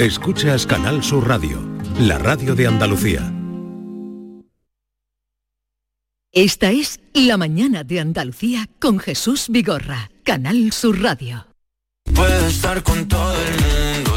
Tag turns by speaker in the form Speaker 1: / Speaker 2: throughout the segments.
Speaker 1: Escuchas Canal Sur Radio, la radio de Andalucía.
Speaker 2: Esta es La mañana de Andalucía con Jesús Vigorra, Canal Sur Radio.
Speaker 3: Puedo estar con todo el mundo,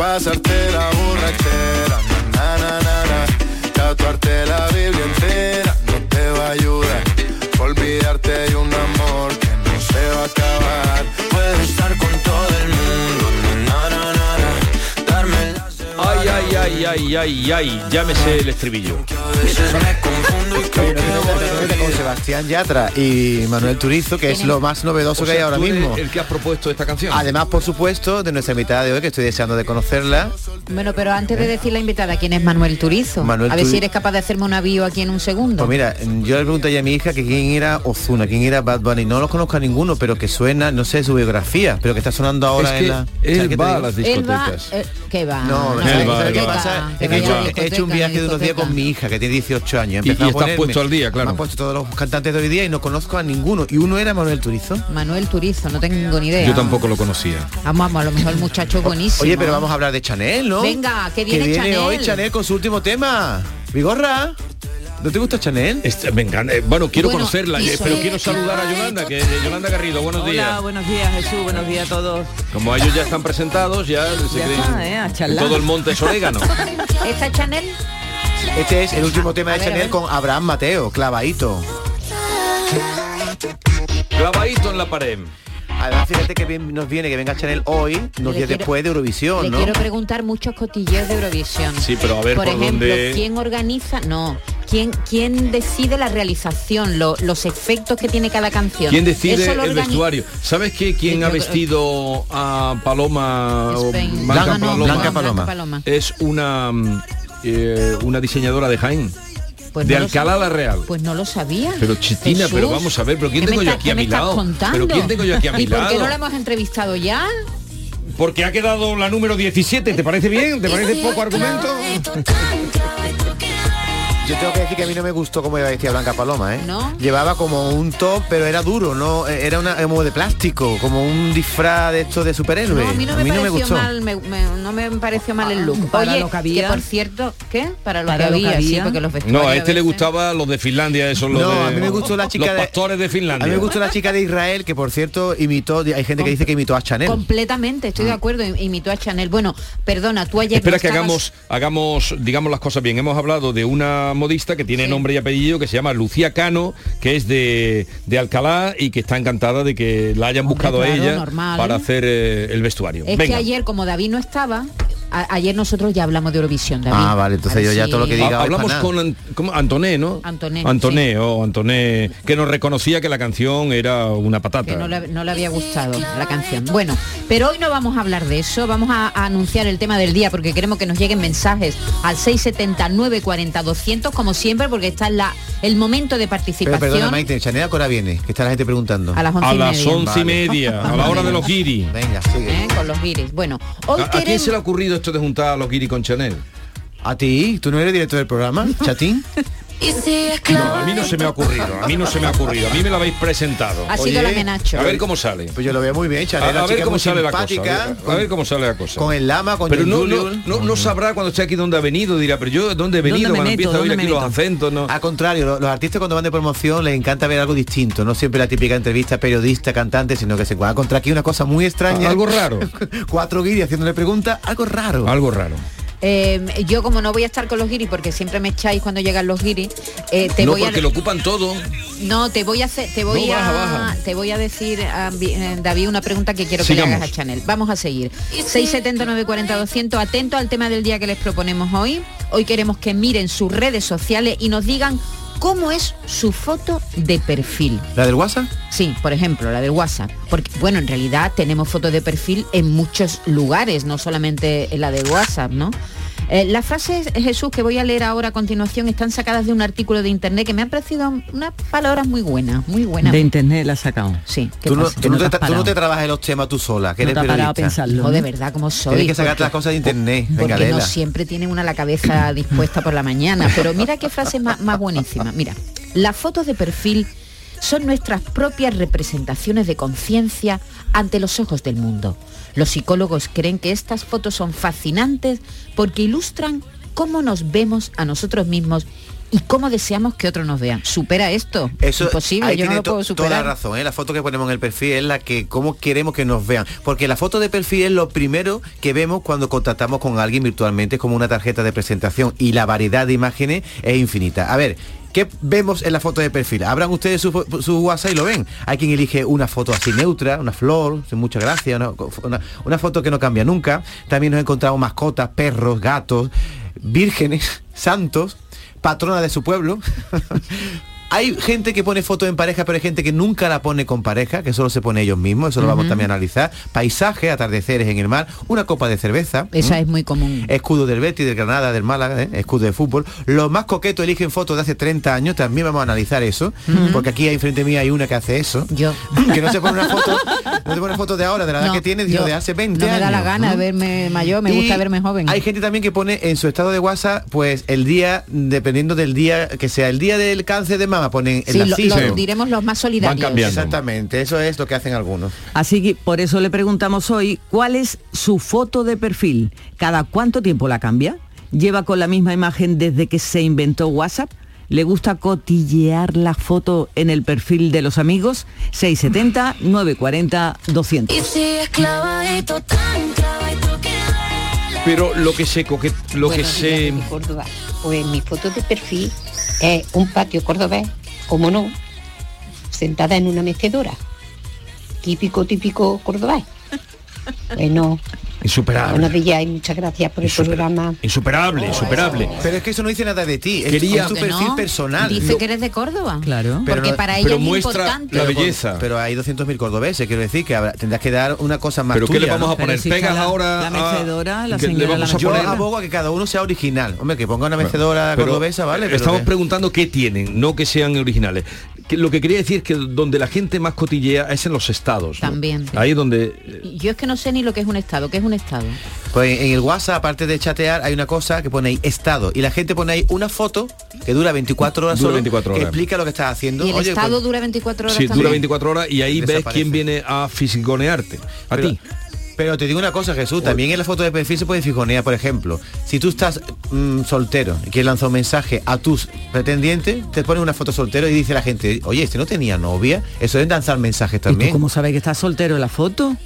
Speaker 4: Pasarte la borrachera, na, na, na, na. tatuarte la Biblia entera
Speaker 5: Ay, ay, ay, ay, llámese el estribillo.
Speaker 6: con. Sebastián Yatra y Manuel Turizo, que es lo más novedoso
Speaker 5: O
Speaker 6: que hay ahora mismo.
Speaker 5: El que has propuesto esta canción.
Speaker 6: Además, por supuesto, de nuestra invitada de hoy, que estoy deseando de conocerla.
Speaker 7: Bueno, pero antes de decir la invitada, ¿quién es Manuel Turizo?
Speaker 6: Manuel
Speaker 7: a ver
Speaker 6: Turi-
Speaker 7: si eres capaz de hacerme una bio aquí en un segundo.
Speaker 6: Pues mira, yo le pregunté a mi hija que quién era Ozuna, quién era Bad Bunny. No los conozco a ninguno, pero que suena, no sé, su biografía, pero que está sonando ahora
Speaker 5: Es
Speaker 6: en
Speaker 5: que
Speaker 6: la...
Speaker 5: él
Speaker 6: ¿sabes qué te
Speaker 5: va a
Speaker 6: digo?
Speaker 5: las
Speaker 7: Él va,
Speaker 5: discotecas.
Speaker 7: eh, ¿qué va?
Speaker 6: No,
Speaker 7: no,
Speaker 6: ¿sabes
Speaker 5: él va,
Speaker 6: ¿sabes
Speaker 5: él
Speaker 6: qué
Speaker 5: va.
Speaker 6: Pasa?
Speaker 7: que
Speaker 6: Es que he hecho, he hecho un viaje de unos días con mi hija, que tiene 18 años.
Speaker 5: Y- y estás puesto al día, claro.
Speaker 6: Me han puesto todos los cantantes de hoy día y no conozco a ninguno. Y uno era Manuel Turizo.
Speaker 7: Manuel Turizo, no tengo ni idea.
Speaker 5: Yo tampoco lo conocía.
Speaker 7: Vamos, vamos, a lo mejor el muchacho buenísimo.
Speaker 6: Oye, pero vamos a hablar de Chanel, ¿no?
Speaker 7: Venga, que viene Chanel.
Speaker 6: hoy Chanel con su último tema. Vigorra, ¿no te gusta Chanel?
Speaker 5: Este, me encanta. Eh, bueno, quiero
Speaker 7: Bueno,
Speaker 5: conocerla, eh, pero quiero saludar a Yolanda, que Yolanda Garrido, buenos
Speaker 8: Hola,
Speaker 5: días.
Speaker 8: buenos días Jesús, buenos días a todos.
Speaker 5: Como ellos ya están presentados, ya, se
Speaker 8: Ya
Speaker 5: creen
Speaker 8: está, ¿eh? A
Speaker 5: que
Speaker 8: charlar.
Speaker 5: todo el monte es orégano.
Speaker 7: ¿Esta es Chanel?
Speaker 6: Este es el último tema
Speaker 7: A
Speaker 6: de
Speaker 7: ver,
Speaker 6: Chanel con Abraham Mateo, clavadito.
Speaker 5: Clavadito en la pared.
Speaker 6: Además, fíjate que bien nos viene que venga Chanel hoy, unos días después de Eurovisión,
Speaker 7: Le
Speaker 6: ¿no?
Speaker 7: quiero preguntar muchos cotilleos de Eurovisión.
Speaker 5: Sí, pero a ver
Speaker 7: por,
Speaker 5: por,
Speaker 7: ejemplo,
Speaker 5: dónde.
Speaker 7: ¿quién organiza? No. ¿Quién, ¿Quién decide la realización, lo- los efectos que tiene cada canción?
Speaker 5: ¿Quién decide el vestuario? ¿Sabes qué? ¿Quién
Speaker 7: Sí,
Speaker 5: ha vestido a Paloma. Blanca
Speaker 7: no,
Speaker 5: Paloma?
Speaker 6: Blanca Paloma.
Speaker 7: Paloma.
Speaker 5: Es una mm, eh, una diseñadora de Jaén.
Speaker 7: Pues
Speaker 5: de
Speaker 7: no
Speaker 5: Alcalá la Real.
Speaker 7: Pues no lo sabía.
Speaker 5: Pero Chitina,
Speaker 7: Jesús,
Speaker 5: pero vamos a ver, pero ¿quién
Speaker 7: ¿qué
Speaker 5: tengo yo aquí a mi lado?
Speaker 7: contando?
Speaker 5: Pero ¿quién tengo yo aquí a mi
Speaker 7: ¿Y por qué
Speaker 5: lado?
Speaker 7: no la hemos entrevistado ya?
Speaker 5: Porque ha quedado la número 17, ¿te parece bien? ¿Te parece poco argumento?
Speaker 6: Yo tengo que decir que a mí no me gustó cómo iba vestida Blanca Paloma, ¿eh?
Speaker 7: ¿No?
Speaker 6: Llevaba como un top, pero era duro, no era una como de plástico, como un disfraz de esto de superhéroe.
Speaker 7: No, a mí no me pareció
Speaker 6: gustó.
Speaker 7: mal, me- me- no me pareció mal el look.
Speaker 8: Para
Speaker 7: Oye,
Speaker 8: lo que había.
Speaker 7: por cierto, ¿qué? Para lo
Speaker 8: Para
Speaker 7: que
Speaker 8: lo que
Speaker 7: había, sí, porque los vestuarios
Speaker 5: No, a este le
Speaker 7: veces-
Speaker 5: gustaba los de Finlandia, esos los
Speaker 6: No,
Speaker 5: de...
Speaker 6: a mí me gustó la chica
Speaker 5: Los
Speaker 6: de-
Speaker 5: pastores de
Speaker 6: A
Speaker 5: Finlandia.
Speaker 6: mí me gustó la chica de Israel, que por cierto imitó, hay gente que dice que imitó a Chanel.
Speaker 7: Completamente, estoy de acuerdo, im- imitó a Chanel. Bueno, perdona, tú ayer
Speaker 5: Ah. Espera
Speaker 7: no
Speaker 5: que
Speaker 7: estabas-
Speaker 5: hagamos, hagamos, digamos las cosas bien. Hemos hablado de una modista que tiene
Speaker 7: Sí.
Speaker 5: nombre y apellido, que se llama Lucía Cano, que es de, de Alcalá y que está encantada de que la hayan
Speaker 7: Hombre,
Speaker 5: buscado a ella
Speaker 7: normal.
Speaker 5: para hacer eh, el vestuario.
Speaker 7: Es
Speaker 5: Venga.
Speaker 7: que ayer, como David no estaba, a- ayer nosotros ya hablamos de Eurovisión, David.
Speaker 6: Ah, vale, entonces
Speaker 7: A
Speaker 6: yo ya
Speaker 7: si-
Speaker 6: todo lo que
Speaker 5: Ha-
Speaker 6: diga hoy
Speaker 5: Hablamos con. Antoné, ¿no?
Speaker 7: Antoné,
Speaker 5: Antoné, oh, Antoné, que nos reconocía que la canción era una patata.
Speaker 7: que no le, no le había gustado la canción. Bueno, pero hoy no vamos a hablar de eso, vamos a, a anunciar el tema del día porque queremos que nos lleguen mensajes al 679 40 200 como siempre porque está en la, el momento de
Speaker 6: Pero
Speaker 7: participación
Speaker 6: perdona, Maite, Chanel a qué hora viene, que está la gente preguntando.
Speaker 7: a las 11
Speaker 5: A
Speaker 7: y
Speaker 5: las
Speaker 7: media,
Speaker 5: once y
Speaker 6: Vale.
Speaker 5: media, a la hora de los guiri.
Speaker 6: Venga, sigue.
Speaker 7: ¿eh? con los guiris. Bueno, hoy
Speaker 5: ¿A, a quién
Speaker 7: queremos...
Speaker 5: se le ha ocurrido esto de juntar a los guiri con Chanel?
Speaker 6: ¿A ti? ¿Tú no eres director del programa, Chatín?
Speaker 5: No, a mí no se me ha ocurrido, a mí no se me ha ocurrido, a mí me lo habéis presentado.
Speaker 7: Ha sido
Speaker 6: Oye,
Speaker 7: la menacho.
Speaker 5: A ver cómo sale.
Speaker 6: Pues yo lo veo muy bien,
Speaker 5: A,
Speaker 6: Chanel.
Speaker 5: a
Speaker 6: la
Speaker 5: ver
Speaker 6: chica
Speaker 5: cómo
Speaker 6: muy
Speaker 5: sale la cosa. A ver, a ver cómo sale la cosa.
Speaker 6: Con el lama, con
Speaker 5: pero
Speaker 6: John
Speaker 5: no, no, no, no sabrá cuando esté aquí dónde ha venido, dirá, pero yo dónde he venido
Speaker 8: ¿Dónde me
Speaker 5: cuando
Speaker 8: meto?
Speaker 5: empieza a oír
Speaker 8: ¿Dónde
Speaker 5: aquí los acentos, ¿no?
Speaker 6: Al contrario, lo- los, artistas cuando van de promoción les encanta ver algo distinto, no siempre la típica entrevista periodista, cantante, sino que se van a encontrar aquí una cosa muy extraña.
Speaker 5: Algo raro.
Speaker 6: Cuatro guiris haciéndole preguntas, algo raro.
Speaker 5: Algo raro.
Speaker 7: Eh, yo como no voy a estar con los guiris porque siempre me echáis cuando llegan los guiris, eh, te
Speaker 5: no,
Speaker 7: voy a
Speaker 5: porque lo ocupan todo.
Speaker 7: no te voy a hacer, te voy
Speaker 5: No,
Speaker 7: a
Speaker 5: baja, baja.
Speaker 7: te voy a decir a eh, David una pregunta que quiero que
Speaker 5: Sigamos.
Speaker 7: le hagas a Chanel. Vamos a seguir. 679 40 200 atento al tema del día que les proponemos hoy. Hoy queremos que miren sus redes sociales y nos digan cómo es su foto de perfil.
Speaker 6: ¿La del WhatsApp?
Speaker 7: Sí, por ejemplo, la del WhatsApp. Porque, bueno, en realidad tenemos fotos de perfil en muchos lugares, no solamente en la del WhatsApp, ¿no? Eh, las frases, eh, Jesús, que voy a leer ahora a continuación, están sacadas de un artículo de internet que me han parecido unas palabras muy buenas, muy buenas.
Speaker 8: De internet la ha sacado.
Speaker 7: Sí, ¿qué
Speaker 6: Tú no, tú te,
Speaker 8: te has
Speaker 6: tú no te trabajas los temas tú sola, que
Speaker 8: No
Speaker 6: eres
Speaker 8: te ha parado a
Speaker 6: periodista.
Speaker 8: pensarlo. ¿no?
Speaker 7: de verdad, como soy.
Speaker 6: Tienes que sacarte
Speaker 7: porque-
Speaker 6: las cosas de internet. Venga,
Speaker 7: porque no siempre tienen una la cabeza dispuesta por la mañana. Pero mira qué frase más, más buenísima. Mira, las fotos de perfil son nuestras propias representaciones de conciencia ante los ojos del mundo. Los psicólogos creen que estas fotos son fascinantes porque ilustran cómo nos vemos a nosotros mismos y cómo deseamos que otros nos vean. ¿Supera esto?
Speaker 6: Eso,
Speaker 7: Imposible, yo no lo puedo
Speaker 6: to- toda
Speaker 7: superar.
Speaker 6: la razón, ¿eh? la foto que ponemos en el perfil es la que cómo queremos que nos vean. Porque la foto de perfil es lo primero que vemos cuando contactamos con alguien virtualmente, es como una tarjeta de presentación y la variedad de imágenes es infinita. A ver, ¿qué vemos en la foto de perfil? Abran ustedes su, su WhatsApp y lo ven. Hay quien elige una foto así neutra, una flor, sin mucha gracia, una, una- una foto que no cambia nunca. También nos encontramos mascotas, perros, gatos, vírgenes, santos patrona de su pueblo. Hay gente que pone fotos en pareja, pero hay gente que nunca la pone con pareja, que solo se pone ellos mismos, eso lo vamos también a analizar. Paisaje, atardeceres en el mar, una copa de cerveza.
Speaker 7: Esa
Speaker 6: ¿m?
Speaker 7: es muy común.
Speaker 6: Escudo del Betis, del Granada, del Málaga, ¿eh? escudo de fútbol. Los más coquetos eligen fotos de hace 30 años, también vamos a analizar eso, porque aquí hay frente mía hay una que hace eso.
Speaker 7: Yo.
Speaker 6: Que no se pone una foto, no se pone foto de ahora, de la edad
Speaker 7: No,
Speaker 6: que tiene, sino de hace 20
Speaker 7: no
Speaker 6: años.
Speaker 7: me da la gana
Speaker 6: ¿no?
Speaker 7: de verme mayor, me
Speaker 6: Y
Speaker 7: gusta verme joven.
Speaker 6: Hay gente también que pone en su estado de WhatsApp, pues el día, dependiendo del día, que sea el día del cáncer de mama, ponen el
Speaker 7: Sí, lo, lo diremos los más solidarios.
Speaker 5: cambiando.
Speaker 6: Exactamente, eso es lo que hacen algunos.
Speaker 8: Así que por eso le preguntamos hoy cuál es su foto de perfil. ¿Cada cuánto tiempo la cambia? ¿Lleva con la misma imagen desde que se inventó WhatsApp? ¿Le gusta cotillear la foto en el perfil de los amigos? 670 940 200.
Speaker 5: Pero lo que se coque, lo que
Speaker 9: Buenos
Speaker 5: se
Speaker 9: Córdoba. Pues mi foto de perfil es un patio cordobés, como no, sentada en una mecedora. Típico, típico cordobés. Bueno, buenos
Speaker 5: insuperable.
Speaker 9: días y muchas gracias por el
Speaker 5: Insuper-
Speaker 9: programa.
Speaker 5: Insuperable, insuperable.
Speaker 6: Pero es que eso no dice nada de ti, es,
Speaker 5: Quería-
Speaker 6: es tu perfil
Speaker 7: no,
Speaker 6: personal.
Speaker 7: Dice que eres de Córdoba.
Speaker 8: Claro.
Speaker 6: Pero
Speaker 7: Porque
Speaker 6: no-
Speaker 7: para ella
Speaker 5: pero
Speaker 7: es
Speaker 5: muestra
Speaker 7: importante.
Speaker 5: la
Speaker 6: pero,
Speaker 5: belleza.
Speaker 6: Pero hay 200.000 cordobeses, quiero decir que habrá- tendrás que dar una cosa más
Speaker 5: Pero ¿qué le vamos a poner?
Speaker 8: Pero si
Speaker 5: ¿Pegas
Speaker 8: la-
Speaker 5: ahora
Speaker 8: la
Speaker 5: a-
Speaker 8: mecedora, la
Speaker 5: que le
Speaker 8: señora
Speaker 5: vamos
Speaker 8: la
Speaker 5: a
Speaker 6: Yo abogo a que cada uno sea original. Hombre, que ponga una mecedora
Speaker 5: Pero
Speaker 6: cordobesa, ¿vale? Pero
Speaker 5: estamos
Speaker 6: que-
Speaker 5: preguntando qué tienen, no que sean originales. Que lo que quería decir es que donde la gente más cotillea es en los estados. ¿no?
Speaker 7: También.
Speaker 5: Ahí es donde...
Speaker 7: Yo es que no sé ni lo que es un estado. ¿Qué es un estado?
Speaker 6: Pues en el WhatsApp, aparte de chatear, hay una cosa que pone ahí estado. Y la gente pone ahí una foto que dura 24 horas
Speaker 5: Dura
Speaker 6: solo,
Speaker 5: 24
Speaker 6: que explica lo que estás haciendo.
Speaker 7: ¿Y el
Speaker 6: Oye,
Speaker 7: estado
Speaker 6: pues-
Speaker 7: dura 24 horas
Speaker 5: Sí,
Speaker 7: también?
Speaker 5: dura 24 horas y ahí ves quién viene a fisiconearte. A ti.
Speaker 6: Pero te digo una cosa, Jesús, también en la foto de perfil se puede fijonear, por ejemplo, si tú estás mm, soltero y quieres lanzar un mensaje a tus pretendientes, te pones una foto soltero y dice la gente, oye, este no tenía novia, eso es lanzar mensajes
Speaker 8: ¿Y tú
Speaker 6: también.
Speaker 8: cómo sabes que estás soltero en la foto?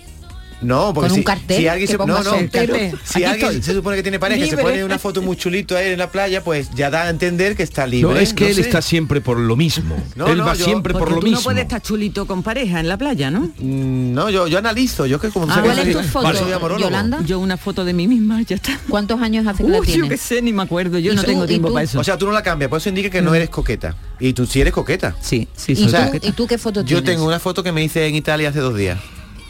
Speaker 6: No, porque
Speaker 7: Con un
Speaker 6: si,
Speaker 7: cartel
Speaker 6: si alguien
Speaker 7: que
Speaker 6: se
Speaker 7: ponga
Speaker 6: no, no,
Speaker 7: soltero.
Speaker 6: si
Speaker 8: Aquí
Speaker 6: alguien
Speaker 8: estoy.
Speaker 6: se supone que tiene pareja, y se
Speaker 8: Libre.
Speaker 6: pone una foto muy chulito ahí en la playa, pues ya da a entender que está libre.
Speaker 5: No, es que él
Speaker 6: sé.
Speaker 5: está siempre por lo mismo.
Speaker 6: No,
Speaker 5: él
Speaker 6: no,
Speaker 5: va
Speaker 6: yo-
Speaker 5: siempre por lo
Speaker 8: tú
Speaker 5: mismo.
Speaker 8: no puedes estar chulito con pareja en la playa, ¿no?
Speaker 6: Mm, No, yo, yo analizo, yo que como
Speaker 8: Ah,
Speaker 6: que
Speaker 7: ¿Cuál es
Speaker 6: soy-
Speaker 7: tu foto,
Speaker 6: Vale, soy amorólogo.
Speaker 7: Yolanda?
Speaker 8: Yo una foto de mí misma, ya está.
Speaker 7: ¿Cuántos años hace que la
Speaker 8: Uy, yo
Speaker 7: tienes?
Speaker 8: qué sé, ni me acuerdo. Yo
Speaker 7: ¿Y
Speaker 8: no
Speaker 7: tú?
Speaker 8: tengo
Speaker 7: ¿Y
Speaker 8: tiempo para eso.
Speaker 6: O sea, tú no la cambias, por eso indica que no eres coqueta. Y tú sí eres coqueta.
Speaker 8: sí, sí,
Speaker 7: ¿Y, tú,
Speaker 6: sea,
Speaker 8: coqueta.
Speaker 7: ¿Y tú qué foto
Speaker 6: Yo
Speaker 7: tienes?
Speaker 6: tengo una foto que me hice en Italia hace dos días.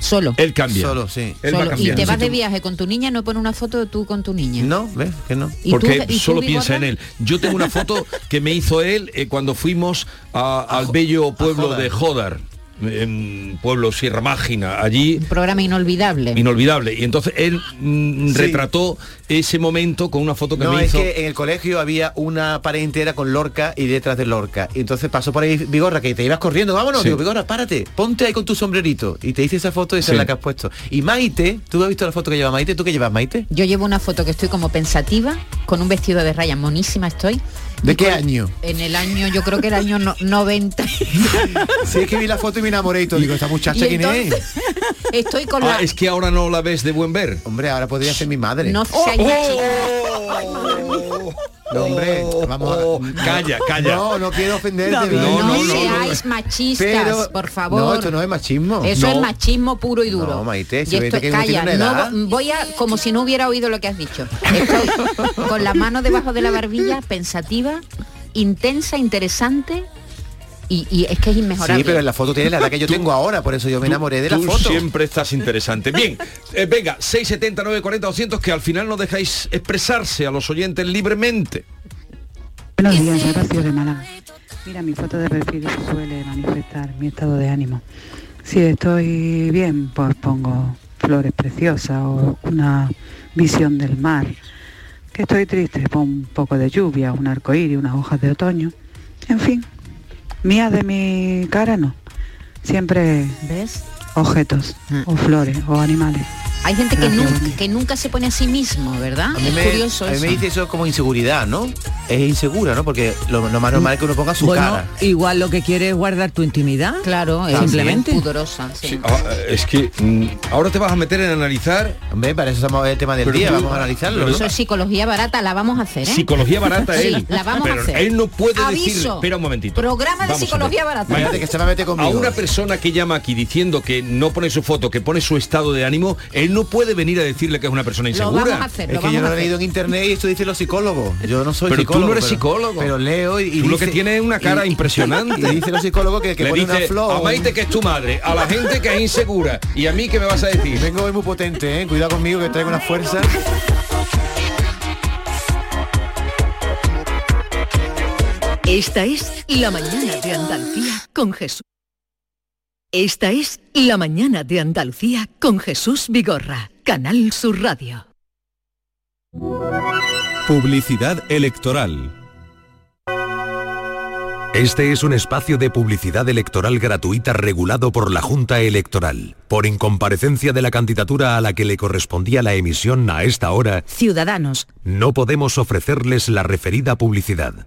Speaker 7: Solo.
Speaker 5: Él cambia.
Speaker 6: Solo, sí.
Speaker 5: Él va
Speaker 7: Solo. Y te vas de viaje con tu niña, no pone una foto de tú con tu niña.
Speaker 6: No, ¿ves? Que no.
Speaker 7: ¿Y tú,
Speaker 5: porque
Speaker 7: tú,
Speaker 5: solo piensa en él. Yo tengo una foto que me hizo él eh, cuando fuimos a- al bello pueblo
Speaker 6: Jodar.
Speaker 5: de Jodar, en pueblo Sierra Mágina, allí
Speaker 7: Un programa inolvidable.
Speaker 5: inolvidable. Y entonces él mm,
Speaker 6: Sí.
Speaker 5: retrató ese momento con una foto que
Speaker 6: No,
Speaker 5: me
Speaker 6: es
Speaker 5: hizo.
Speaker 6: que en el colegio había una pared entera con Lorca y letras de Lorca. Y entonces pasó por ahí Vigorra, que te ibas corriendo, vámonos,
Speaker 5: Sí.
Speaker 6: digo, Vigorra, párate, ponte ahí con tu sombrerito. Y te hice esa foto y esa
Speaker 5: Sí.
Speaker 6: es la que has puesto. Y Maite, ¿tú has visto la foto que lleva Maite? ¿Tú qué llevas Maite?
Speaker 7: Yo llevo una foto que estoy como pensativa, con un vestido de raya, monísima estoy.
Speaker 6: ¿De qué año?
Speaker 7: En el año, yo creo que el año no- 90.
Speaker 6: Sí, es que vi la foto y me enamoré y todo. Digo, esta muchacha quién es.
Speaker 7: entonces, Estoy con la...
Speaker 5: Ah, es que ahora no la ves de buen ver.
Speaker 6: Hombre, ahora podría ser mi madre.
Speaker 7: No hay una chica-
Speaker 6: No, hombre, vamos
Speaker 5: Oh,
Speaker 6: a...
Speaker 5: calla, calla.
Speaker 6: No, no quiero ofenderte.
Speaker 7: No,
Speaker 5: no, no,
Speaker 7: seáis machistas,
Speaker 6: Pero-
Speaker 7: por favor.
Speaker 6: No, esto no es machismo.
Speaker 7: Eso
Speaker 6: No.
Speaker 7: es machismo puro y duro.
Speaker 6: No, Maite, si
Speaker 7: y esto,
Speaker 6: que
Speaker 7: calla, no voy a, como si no hubiera oído lo que has dicho. Estoy con la mano debajo de la barbilla, pensativa, intensa, interesante y, y es que es inmejorable.
Speaker 6: Sí, pero en la foto tiene la edad que yo tengo ahora, por eso yo me enamoré de la
Speaker 5: Tú
Speaker 6: foto.
Speaker 5: siempre estás interesante. Bien, eh, venga, 670, 940, 200, que al final no dejáis expresarse a los oyentes libremente.
Speaker 10: Buenos días, Horacio de Málaga. Mira, mi foto de perfil suele manifestar mi estado de ánimo. Si estoy bien, pues pongo flores preciosas o una visión del mar. Que estoy triste, pongo un poco de lluvia, un arcoíris, unas hojas de otoño. En fin, mía de mi cara no. Siempre
Speaker 7: ¿Ves?
Speaker 10: objetos, o flores, o animales.
Speaker 7: Hay gente que nunca,
Speaker 10: Bonnie.
Speaker 7: que nunca se pone a sí mismo, ¿verdad?
Speaker 6: A mí,
Speaker 7: Es
Speaker 6: me,
Speaker 7: curioso
Speaker 6: a mí
Speaker 7: eso.
Speaker 6: me dice eso como inseguridad, ¿no? Es insegura, ¿no? Porque lo, lo más normal es que uno ponga su
Speaker 8: bueno,
Speaker 6: cara.
Speaker 8: igual lo que quiere es guardar tu intimidad.
Speaker 7: Claro, es
Speaker 8: Simplemente.
Speaker 7: pudorosa. sí.
Speaker 5: Sí, ah, es que mm, ahora te vas a meter en analizar
Speaker 6: Hombre, para eso estamos el tema del
Speaker 5: Pero
Speaker 6: día,
Speaker 5: tú-
Speaker 6: vamos a analizarlo,
Speaker 5: pero
Speaker 6: ¿no?
Speaker 7: Eso es psicología barata, la vamos a hacer, ¿eh?
Speaker 5: psicología barata
Speaker 7: Sí,
Speaker 5: él.
Speaker 7: la vamos a hacer.
Speaker 5: él no puede
Speaker 7: Aviso.
Speaker 5: decir. Espera un momentito.
Speaker 7: Programa de
Speaker 5: Vamos a
Speaker 7: psicología barata.
Speaker 6: Imagínate que se me mete
Speaker 5: A
Speaker 6: conmigo.
Speaker 5: una persona que llama aquí diciendo que no pone su foto, que pone su estado de ánimo, él no puede venir a decirle que es una persona
Speaker 7: Lo
Speaker 5: insegura.
Speaker 7: vamos a hacer,
Speaker 6: Es
Speaker 7: lo
Speaker 6: que
Speaker 7: vamos
Speaker 6: yo lo he leído en internet y esto dicen los psicólogos. Yo no soy
Speaker 5: Pero tú
Speaker 6: psicólogo.
Speaker 5: no eres
Speaker 6: pero-
Speaker 5: psicólogo.
Speaker 6: Pero leo y, y
Speaker 5: Tú lo
Speaker 6: dice-
Speaker 5: que tienes es una cara
Speaker 6: y-
Speaker 5: impresionante.
Speaker 6: Y dicen los psicólogos que, que
Speaker 5: Le
Speaker 6: pone una
Speaker 5: dice
Speaker 6: flor.
Speaker 5: a Maite que es tu madre, a la gente que es insegura. ¿Y a mí qué me vas a decir?
Speaker 6: Vengo hoy muy potente, ¿eh? Cuidado conmigo que traigo una fuerza.
Speaker 2: Esta es La mañana de Andalucía con Jesús. Esta es La mañana de Andalucía con Jesús Vigorra, Canal Sur Radio.
Speaker 11: Publicidad electoral. Este es un espacio de publicidad electoral gratuita regulado por la Junta Electoral. Por incomparecencia de la candidatura a la que le correspondía la emisión a esta hora,
Speaker 12: Ciudadanos.
Speaker 11: no podemos ofrecerles la referida publicidad.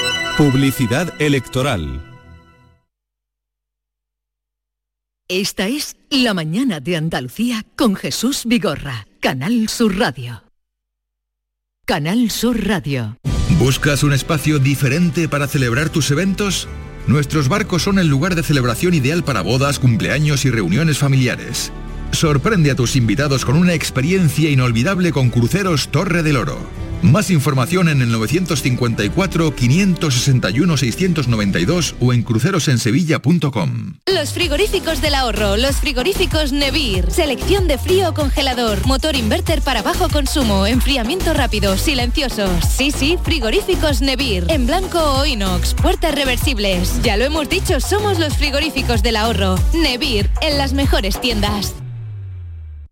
Speaker 11: Publicidad electoral.
Speaker 2: Esta es La mañana de Andalucía con Jesús Vigorra, Canal Sur Radio. Canal Sur Radio.
Speaker 13: ¿Buscas un espacio diferente para celebrar tus eventos? Nuestros barcos son el lugar de celebración ideal para bodas, cumpleaños y reuniones familiares. Sorprende a tus invitados con una experiencia inolvidable con Cruceros Torre del Oro. Más información en el 954-561-692 o en crucerosensevilla.com.
Speaker 14: Los frigoríficos del ahorro, los frigoríficos Nevir. Selección de frío o congelador, motor inverter para bajo consumo, enfriamiento rápido, silenciosos. Sí, sí, frigoríficos Nevir. En blanco o inox, puertas reversibles. Ya lo hemos dicho, somos los frigoríficos del ahorro. Nevir, en las mejores tiendas.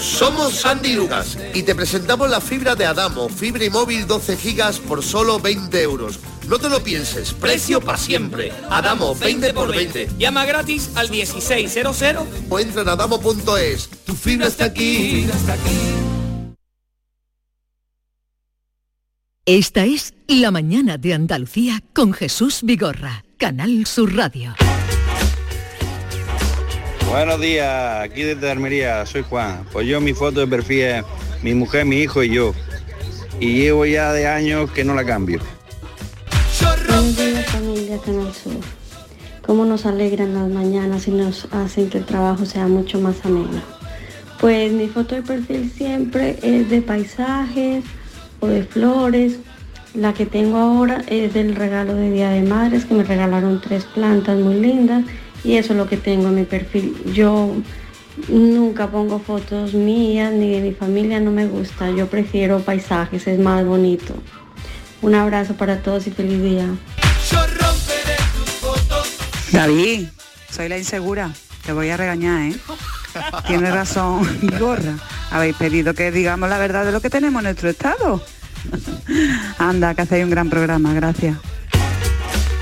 Speaker 15: Somos Sandy Lucas y te presentamos la fibra de Adamo, fibra y móvil 12 gigas por solo 20 euros. No te lo pienses, precio para siempre. Adamo, 20 por 20.
Speaker 16: Llama gratis al 1600
Speaker 15: O entra en adamo.es. Tu fibra está aquí.
Speaker 2: Esta es La mañana de Andalucía con Jesús Vigorra, Canal Sur Radio.
Speaker 17: Buenos días, aquí desde Almería, soy Juan. Pues yo mi foto de perfil es mi mujer, mi hijo y yo. Y llevo ya de años que no la cambio.
Speaker 18: Familia Canal Sur. Cómo nos alegran las mañanas y nos hacen que el trabajo sea mucho más ameno. Pues mi foto de perfil siempre es de paisajes o de flores La que tengo ahora es del regalo de Día de Madres, que me regalaron tres plantas muy lindas y eso es lo que tengo en mi perfil. Yo nunca pongo fotos mías ni de mi familia, no me gusta. Yo prefiero paisajes, es más bonito. Un abrazo para todos y feliz día.
Speaker 10: David, soy la insegura. Te voy a regañar, ¿eh? Tienes razón, gorra. Habéis pedido que digamos la verdad de lo que tenemos en nuestro estado. Anda, que hacéis un gran programa, gracias.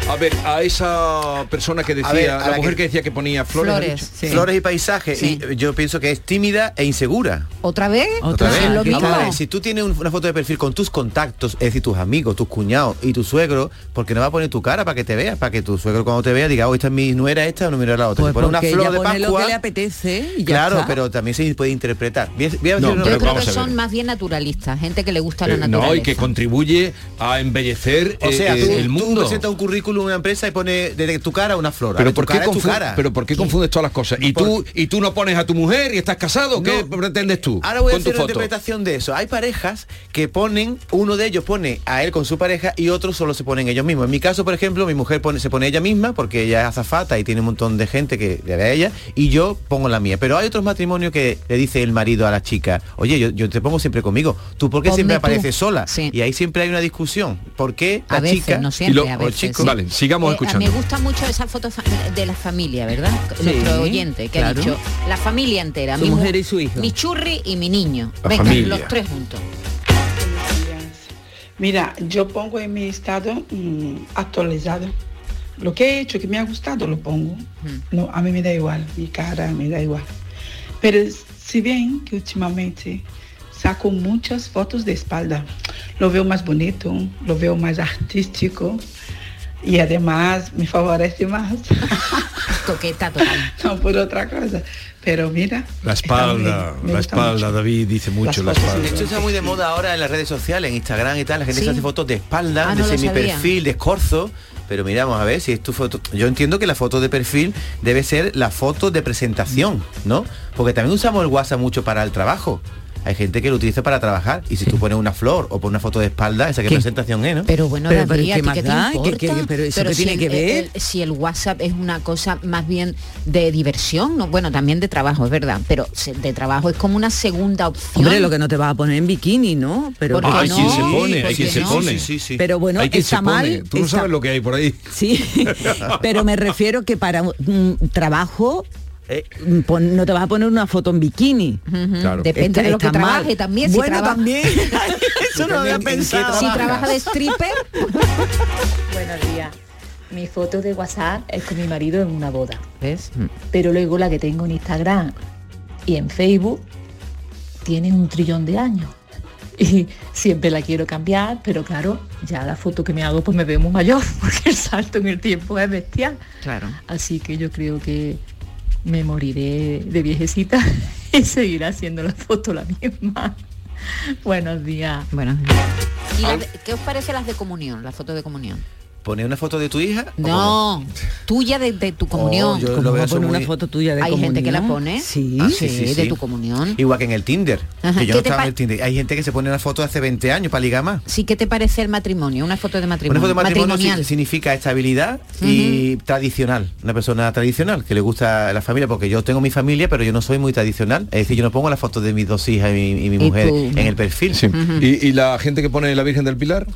Speaker 5: A ver, a esa persona que decía,
Speaker 6: A ver, a
Speaker 5: la,
Speaker 6: la
Speaker 5: mujer
Speaker 6: que-
Speaker 5: que... decía que ponía flores.
Speaker 6: Flores y paisajes.
Speaker 7: Sí.
Speaker 6: Y yo pienso que es tímida e insegura.
Speaker 7: ¿Otra vez?
Speaker 6: Otra vez.
Speaker 7: ¿Es lo mismo?
Speaker 6: Vamos a ver, si tú tienes un- una foto de perfil con tus contactos, es decir, tus amigos, tus cuñados y tu suegro, porque no va a poner tu cara para que te veas, para que tu suegro cuando te vea diga, oh, esta es mi nuera esta o no mi nuera la otra.
Speaker 8: Pues
Speaker 6: Si pone una flor
Speaker 8: ella
Speaker 6: de
Speaker 8: pone lo que le apetece y ya
Speaker 6: claro,
Speaker 8: está.
Speaker 6: pero también se puede interpretar. Voy a- voy a decir
Speaker 5: No,
Speaker 6: una
Speaker 5: pero
Speaker 7: Yo creo que son más bien naturalistas, gente que le gusta la
Speaker 5: Eh,
Speaker 7: naturaleza.
Speaker 5: no, y que contribuye a embellecer
Speaker 6: O sea,
Speaker 5: eh,
Speaker 6: tú,
Speaker 5: el mundo.
Speaker 6: presentas un currículum una empresa y pone desde tu cara una flor.
Speaker 5: Pero
Speaker 6: ver, tu
Speaker 5: ¿por, qué
Speaker 6: cara es tu
Speaker 5: confu-
Speaker 6: cara.
Speaker 5: pero ¿por qué confundes todas las cosas? ¿Y tú, y tú no pones a tu mujer y estás casado? ¿Qué pretendes tú
Speaker 6: Ahora voy a hacer una
Speaker 5: foto?
Speaker 6: interpretación de eso. Hay parejas que ponen, uno de ellos pone a él con su pareja y otros solo se ponen ellos mismos. En mi caso, por ejemplo, mi mujer pone, se pone ella misma porque ella es azafata y tiene un montón de gente que le ve a ella y yo pongo la mía. Pero hay otros matrimonios que le dice el marido a la chica, oye, yo, yo te pongo siempre conmigo. ¿Tú por qué
Speaker 7: Ponme
Speaker 6: siempre
Speaker 7: tú.
Speaker 6: apareces sola? Y ahí siempre hay una discusión. ¿Por qué la
Speaker 7: A veces,
Speaker 6: chica
Speaker 7: no siempre,
Speaker 6: y
Speaker 7: a
Speaker 6: lo- o el
Speaker 7: veces,
Speaker 6: chico?
Speaker 7: sí.
Speaker 5: Vale, sigamos
Speaker 7: Eh,
Speaker 5: escuchando.
Speaker 7: Me gusta mucho esa foto de la familia, ¿verdad?
Speaker 8: Sí,
Speaker 7: Nuestro oyente que ha dicho la familia entera,
Speaker 8: Su
Speaker 7: mi mu-
Speaker 8: mujer y su hijo.
Speaker 7: mi churri y mi niño.
Speaker 8: La
Speaker 7: Venga,
Speaker 8: familia.
Speaker 7: los tres juntos.
Speaker 19: Mira, yo pongo en mi estado mm, actualizado. Lo que he hecho que me ha gustado lo pongo. No, a mí me da igual, mi cara me da igual. Pero si bien que últimamente saco muchas fotos de espalda, lo veo más bonito, lo veo más artístico y además me favorece más.
Speaker 7: Coqueta total.
Speaker 19: no por otra cosa. Pero mira,
Speaker 5: La espalda, la espalda, David dice mucho la espalda.
Speaker 6: Esto está muy de moda ahora en las redes sociales, en Instagram y tal. La gente
Speaker 7: Sí.
Speaker 6: se hace fotos de espalda,
Speaker 7: Ah,
Speaker 6: de
Speaker 7: no lo
Speaker 6: semi
Speaker 7: sabía.
Speaker 6: perfil, de escorzo. Pero mira, vamos a ver si es tu foto. Yo entiendo que la foto de perfil debe ser la foto de presentación, ¿no? Porque también usamos el WhatsApp mucho para el trabajo. Hay gente que lo utiliza para trabajar y si tú pones una flor o pones una foto de espalda, esa qué,
Speaker 7: ¿Qué?
Speaker 6: presentación es, ¿no?
Speaker 7: Pero bueno,
Speaker 8: Pero-
Speaker 7: David,
Speaker 8: pero
Speaker 7: ¿a
Speaker 8: ¿qué
Speaker 7: importa?
Speaker 8: qué- pero eso
Speaker 7: si
Speaker 8: tiene
Speaker 7: el-
Speaker 8: que ver?
Speaker 7: el- si el WhatsApp es una cosa más bien de diversión, no, bueno, también de trabajo, es verdad, pero de trabajo es como una segunda opción.
Speaker 8: Hombre, lo que no te vas a poner en bikini, ¿no? Pero
Speaker 7: ¿Por qué
Speaker 5: Hay
Speaker 7: no?
Speaker 5: quien se pone, hay
Speaker 7: ¿Por
Speaker 5: quien se
Speaker 7: no?
Speaker 5: pone.
Speaker 6: Sí, sí.
Speaker 8: Pero bueno,
Speaker 5: Hay quien
Speaker 8: está
Speaker 5: se pone.
Speaker 8: mal.
Speaker 5: Tú no
Speaker 8: está-
Speaker 5: sabes lo que hay por ahí.
Speaker 8: Sí, pero me refiero que para un trabajo
Speaker 6: Eh,
Speaker 8: mm, pon- no te vas a poner una foto en bikini.
Speaker 5: Claro.
Speaker 7: Depende
Speaker 8: Está-
Speaker 7: de lo que
Speaker 8: mal.
Speaker 7: trabaje también. si
Speaker 8: Bueno,
Speaker 7: trabaja-
Speaker 8: también. Eso no lo había
Speaker 6: ¿En qué
Speaker 8: pensado.
Speaker 7: Si trabaja de stripper,
Speaker 20: Buenos días. Mi foto de WhatsApp es con mi marido en una boda.
Speaker 7: ¿ves?
Speaker 20: Pero luego la que tengo en Instagram y en Facebook tienen un trillón de años. Y siempre la quiero cambiar, pero claro, ya la foto que me hago pues me veo muy mayor, porque el salto en el tiempo es bestial.
Speaker 7: Claro.
Speaker 20: Así que yo creo que me moriré de viejecita y seguiré haciendo la foto la misma. Buenos días.
Speaker 7: Bueno. ¿Y las de- qué os parece las de comunión, las fotos de comunión?
Speaker 6: ¿Poner una foto de tu hija?
Speaker 7: No, tuya de, de tu comunión.
Speaker 6: Oh, yo
Speaker 8: ¿Cómo
Speaker 6: lo veo
Speaker 8: una foto tuya de
Speaker 7: Hay
Speaker 8: comunión?
Speaker 7: gente que la pone.
Speaker 8: Sí.
Speaker 6: Ah,
Speaker 7: sí, de tu comunión.
Speaker 6: Igual que en el Tinder.
Speaker 7: Ajá,
Speaker 6: Que yo
Speaker 7: ¿qué
Speaker 6: no estaba en el Tinder. Hay gente que se pone una foto de hace 20 años para ligar más.
Speaker 7: Sí, ¿qué te parece el matrimonio? Una foto de
Speaker 6: Una
Speaker 7: matrimonio.
Speaker 6: foto de matrimonio
Speaker 7: Matrimonial.
Speaker 6: significa estabilidad y tradicional. Una persona tradicional que le gusta la familia, porque yo tengo mi familia, pero yo no soy muy tradicional. Es decir, yo no pongo la foto de mis dos hijas y mi, y mi
Speaker 7: Y
Speaker 6: mujer
Speaker 7: tú-
Speaker 6: en el perfil.
Speaker 5: Sí. ¿Y, y la gente que pone la Virgen del Pilar?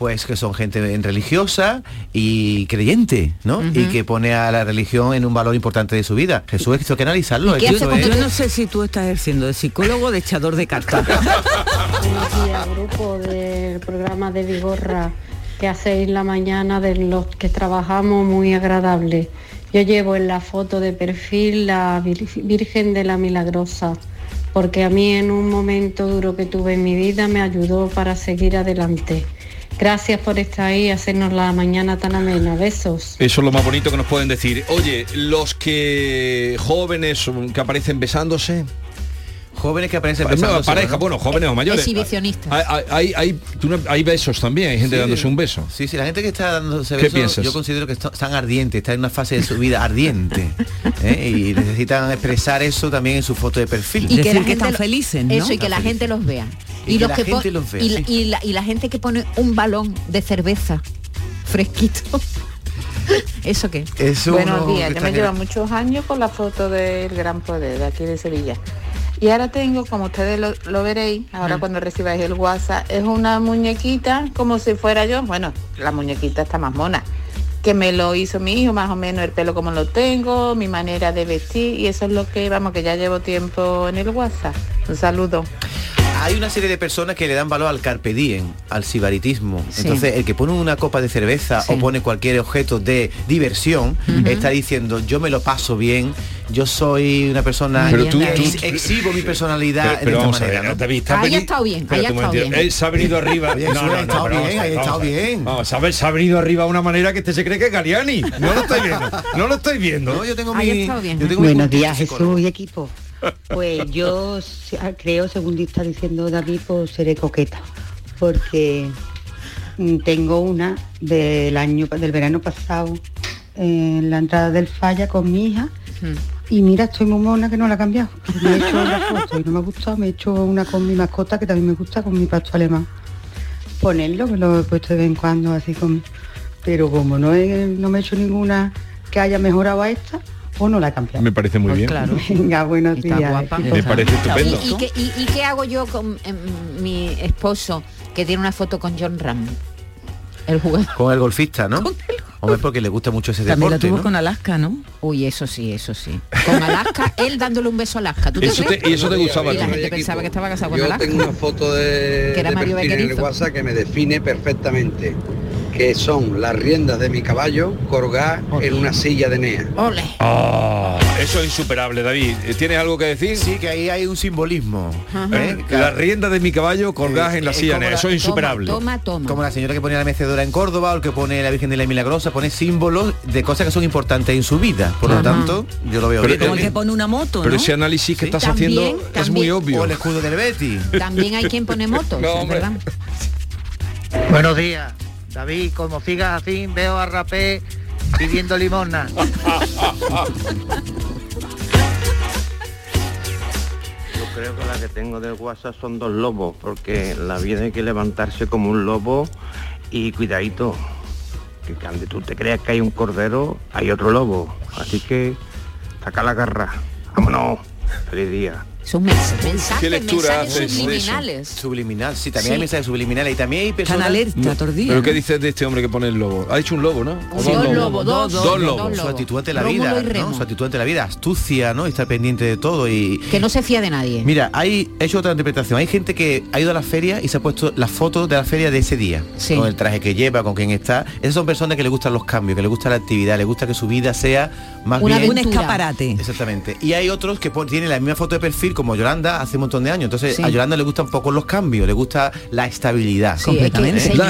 Speaker 6: Pues que son gente en religiosa y creyente, ¿no? Y que pone a la religión en un valor importante de su vida. Jesús, esto hay que analizarlo. Es-
Speaker 8: yo no sé si tú estás ejerciendo de psicólogo o de echador de cartas.
Speaker 18: Buenos días, grupo del programa de Vigorra que hacéis la mañana de los que trabajamos muy agradable. Yo llevo en la foto de perfil la Vir- Virgen de la Milagrosa, porque a mí en un momento duro que tuve en mi vida me ayudó para seguir adelante. Gracias por estar ahí y hacernos la mañana tan amena. Besos.
Speaker 5: Eso es lo más bonito que nos pueden decir. Oye, los que jóvenes que aparecen besándose.
Speaker 6: Jóvenes que aparecen
Speaker 5: Pa-
Speaker 6: besándose,
Speaker 5: pareja,
Speaker 6: ¿no?
Speaker 5: bueno, jóvenes o mayores.
Speaker 7: Exhibicionistas.
Speaker 5: Hay, hay, hay, no- besos también, hay gente
Speaker 6: Sí,
Speaker 5: dándose un beso.
Speaker 6: Sí, sí, la gente que está dándose
Speaker 5: ¿Qué
Speaker 6: besos,
Speaker 5: piensas?
Speaker 6: yo considero que está- están ardientes, están en una fase de su vida ardiente. ¿eh? Y necesitan expresar eso también en su foto de perfil.
Speaker 7: Y que la
Speaker 8: Decir que
Speaker 7: gente
Speaker 8: están felices, ¿no?
Speaker 7: Eso, y que la gente los vea.
Speaker 6: Y que la gente los vea,
Speaker 7: y, la-
Speaker 6: sí.
Speaker 7: y la, y la gente que pone un balón de cerveza fresquito. ¿Eso qué?
Speaker 21: Buenos días, yo me llevo muchos años con la foto del Gran Poder de aquí de Sevilla. Y ahora tengo, como ustedes lo, lo veréis, ahora
Speaker 7: Mm.
Speaker 21: cuando recibáis el WhatsApp, es una muñequita como si fuera yo. Bueno, la muñequita está más mona. Que me lo hizo mi hijo, más o menos el pelo como lo tengo, mi manera de vestir, y eso es lo que, vamos, que ya llevo tiempo en el WhatsApp. Un saludo.
Speaker 6: Hay una serie de personas que le dan valor al carpe diem, al sibaritismo.
Speaker 21: Sí.
Speaker 6: Entonces, el que pone una copa de cerveza
Speaker 21: Sí.
Speaker 6: o pone cualquier objeto de diversión, está diciendo, yo me lo paso bien, yo soy una persona
Speaker 5: Pero tú- tú-
Speaker 6: ex- exhibo mi personalidad
Speaker 5: Pero,
Speaker 6: de
Speaker 5: pero
Speaker 6: esta
Speaker 5: vamos a
Speaker 6: manera,
Speaker 5: ver,
Speaker 6: ¿no?
Speaker 5: David, está
Speaker 7: Ahí ha estado bien, ahí ha estado bien.
Speaker 5: Él se ha venido arriba.
Speaker 6: Oye, eso ha estado bien,
Speaker 5: a ver,
Speaker 6: ha
Speaker 5: vamos
Speaker 6: estado bien.
Speaker 5: Vamos se ha venido arriba de una manera que este se cree que es Galiani. No lo estáis viendo. No lo estáis viendo.
Speaker 6: No, yo tengo
Speaker 7: Ahí ha estado bien.
Speaker 6: yo tengo mi
Speaker 22: Buenos días. Jesús y equipo. Pues yo ah, creo, según está diciendo David, pues seré coqueta, porque mm, tengo una del año del verano pasado en la entrada del falla con mi hija y mira, estoy muy mona que no la he cambiado. Me he hecho la foto y no me ha gustado, me he hecho una con mi mascota que también me gusta, con mi pasto alemán. Ponerlo, que lo he puesto de vez en cuando así con. Pero como no, he- no me he hecho ninguna que haya mejorado a esta, pues no la cambiado.
Speaker 5: Me parece muy bien.
Speaker 22: Venga, buenos
Speaker 7: Está
Speaker 22: días.
Speaker 7: guapa.
Speaker 5: Me parece estupendo.
Speaker 7: ¿Y, y qué, y- y qué hago yo con em, mi esposo que tiene una foto con John Ram? El jugador.
Speaker 6: Con el golfista, ¿no? Hombre, porque le gusta mucho ese
Speaker 8: También la
Speaker 6: deporte,
Speaker 8: tuvo
Speaker 6: ¿no?
Speaker 8: con Alaska, ¿no?
Speaker 7: Uy, eso sí, eso sí. Con Alaska, él dándole un beso a Alaska. ¿Tú
Speaker 5: Eso te- y eso te gustaba
Speaker 7: Y la gente pensaba que estaba casado con
Speaker 17: Yo
Speaker 7: Alaska.
Speaker 17: tengo una foto de,
Speaker 7: Que era
Speaker 17: de
Speaker 7: Mario
Speaker 17: en el. WhatsApp que me define perfectamente, que son las riendas de mi caballo colgadas en una silla de NEA.
Speaker 7: Ole.
Speaker 5: Ah, eso es insuperable, David. ¿Tienes algo que decir?
Speaker 6: Sí, que ahí hay un simbolismo.
Speaker 5: ¿Eh? La rienda de mi caballo colgadas en la
Speaker 6: Es
Speaker 5: silla,
Speaker 6: como la-
Speaker 5: eso es insuperable.
Speaker 7: Toma, toma.
Speaker 6: Como la señora que pone la mecedora en Córdoba o el que pone la Virgen de la Milagrosa, pone símbolos de cosas que son importantes en su vida. Por lo tanto, yo lo veo
Speaker 5: Pero
Speaker 6: bien.
Speaker 8: Como el que pone una moto,
Speaker 5: Pero
Speaker 8: ¿no?
Speaker 5: ese análisis que estás
Speaker 7: También,
Speaker 5: haciendo es muy obvio.
Speaker 6: O el escudo del Betty.
Speaker 7: También hay quien pone motos,
Speaker 5: No,
Speaker 7: es
Speaker 5: hombre.
Speaker 7: ¿verdad?
Speaker 23: Buenos días, David. Como sigas así, veo a Rapé pidiendo limosna.
Speaker 24: Yo creo que la que tengo del WhatsApp son dos lobos, porque la vida hay que levantarse como un lobo y cuidadito, que cuando tú te creas que hay un cordero, hay otro lobo. Así que saca la garra. Vámonos. Feliz día.
Speaker 7: Son mens- mensajes,
Speaker 6: ¿Qué lectura
Speaker 7: mensajes subliminales.
Speaker 6: Subliminal, sí, también
Speaker 7: Sí.
Speaker 6: hay mensajes subliminales y también hay personas...
Speaker 5: No, ¿Pero qué dices de este hombre que pone el lobo? Ha dicho un lobo, ¿no? ¿O
Speaker 6: Sí,
Speaker 5: dos
Speaker 6: un
Speaker 5: lobos?
Speaker 6: lobo, dos,
Speaker 5: Dos
Speaker 6: dos
Speaker 5: lobos.
Speaker 6: Su actitud ante la
Speaker 7: Rómulo
Speaker 6: vida. ¿no? Su actitud ante la vida, astucia, ¿no? Y estar pendiente de todo y...
Speaker 7: Que no se fía de nadie.
Speaker 6: Mira, hay he hecho otra interpretación. Hay gente que ha ido a la feria y se ha puesto las fotos de la feria de ese día. Con el traje que lleva, con quien está. Esas son personas que le gustan los cambios, que le gusta la actividad, le gusta que su vida sea más
Speaker 8: Una
Speaker 6: bien...
Speaker 8: aventura. Un escaparate.
Speaker 6: Exactamente. Y hay otros que tienen la misma foto de perfil como Yolanda hace un montón de años. Entonces
Speaker 8: Sí.
Speaker 6: a Yolanda le gustan poco los cambios, le gusta la estabilidad.
Speaker 8: Sí, es que Completamente.
Speaker 6: ¿Eh?
Speaker 8: lo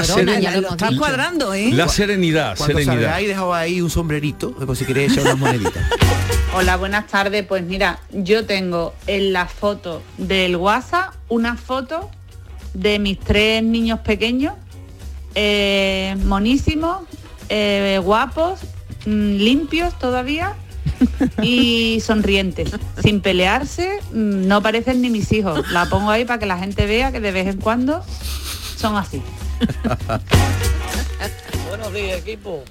Speaker 8: hemos Está cuadrando, ¿eh?
Speaker 5: La serenidad,
Speaker 6: Cuando
Speaker 5: serenidad.
Speaker 6: salgáis, dejado ahí un sombrerito, por si queréis echar unas moneditas.
Speaker 21: Hola, buenas tardes. Pues mira, yo tengo en la foto del WhatsApp una foto de mis tres niños pequeños, eh, monísimos, eh, guapos, mm, limpios todavía y sonrientes, sin pelearse, mm, no parecen ni mis hijos. La pongo ahí para que la gente vea que de vez en cuando son así.
Speaker 23: Buenos días, equipo.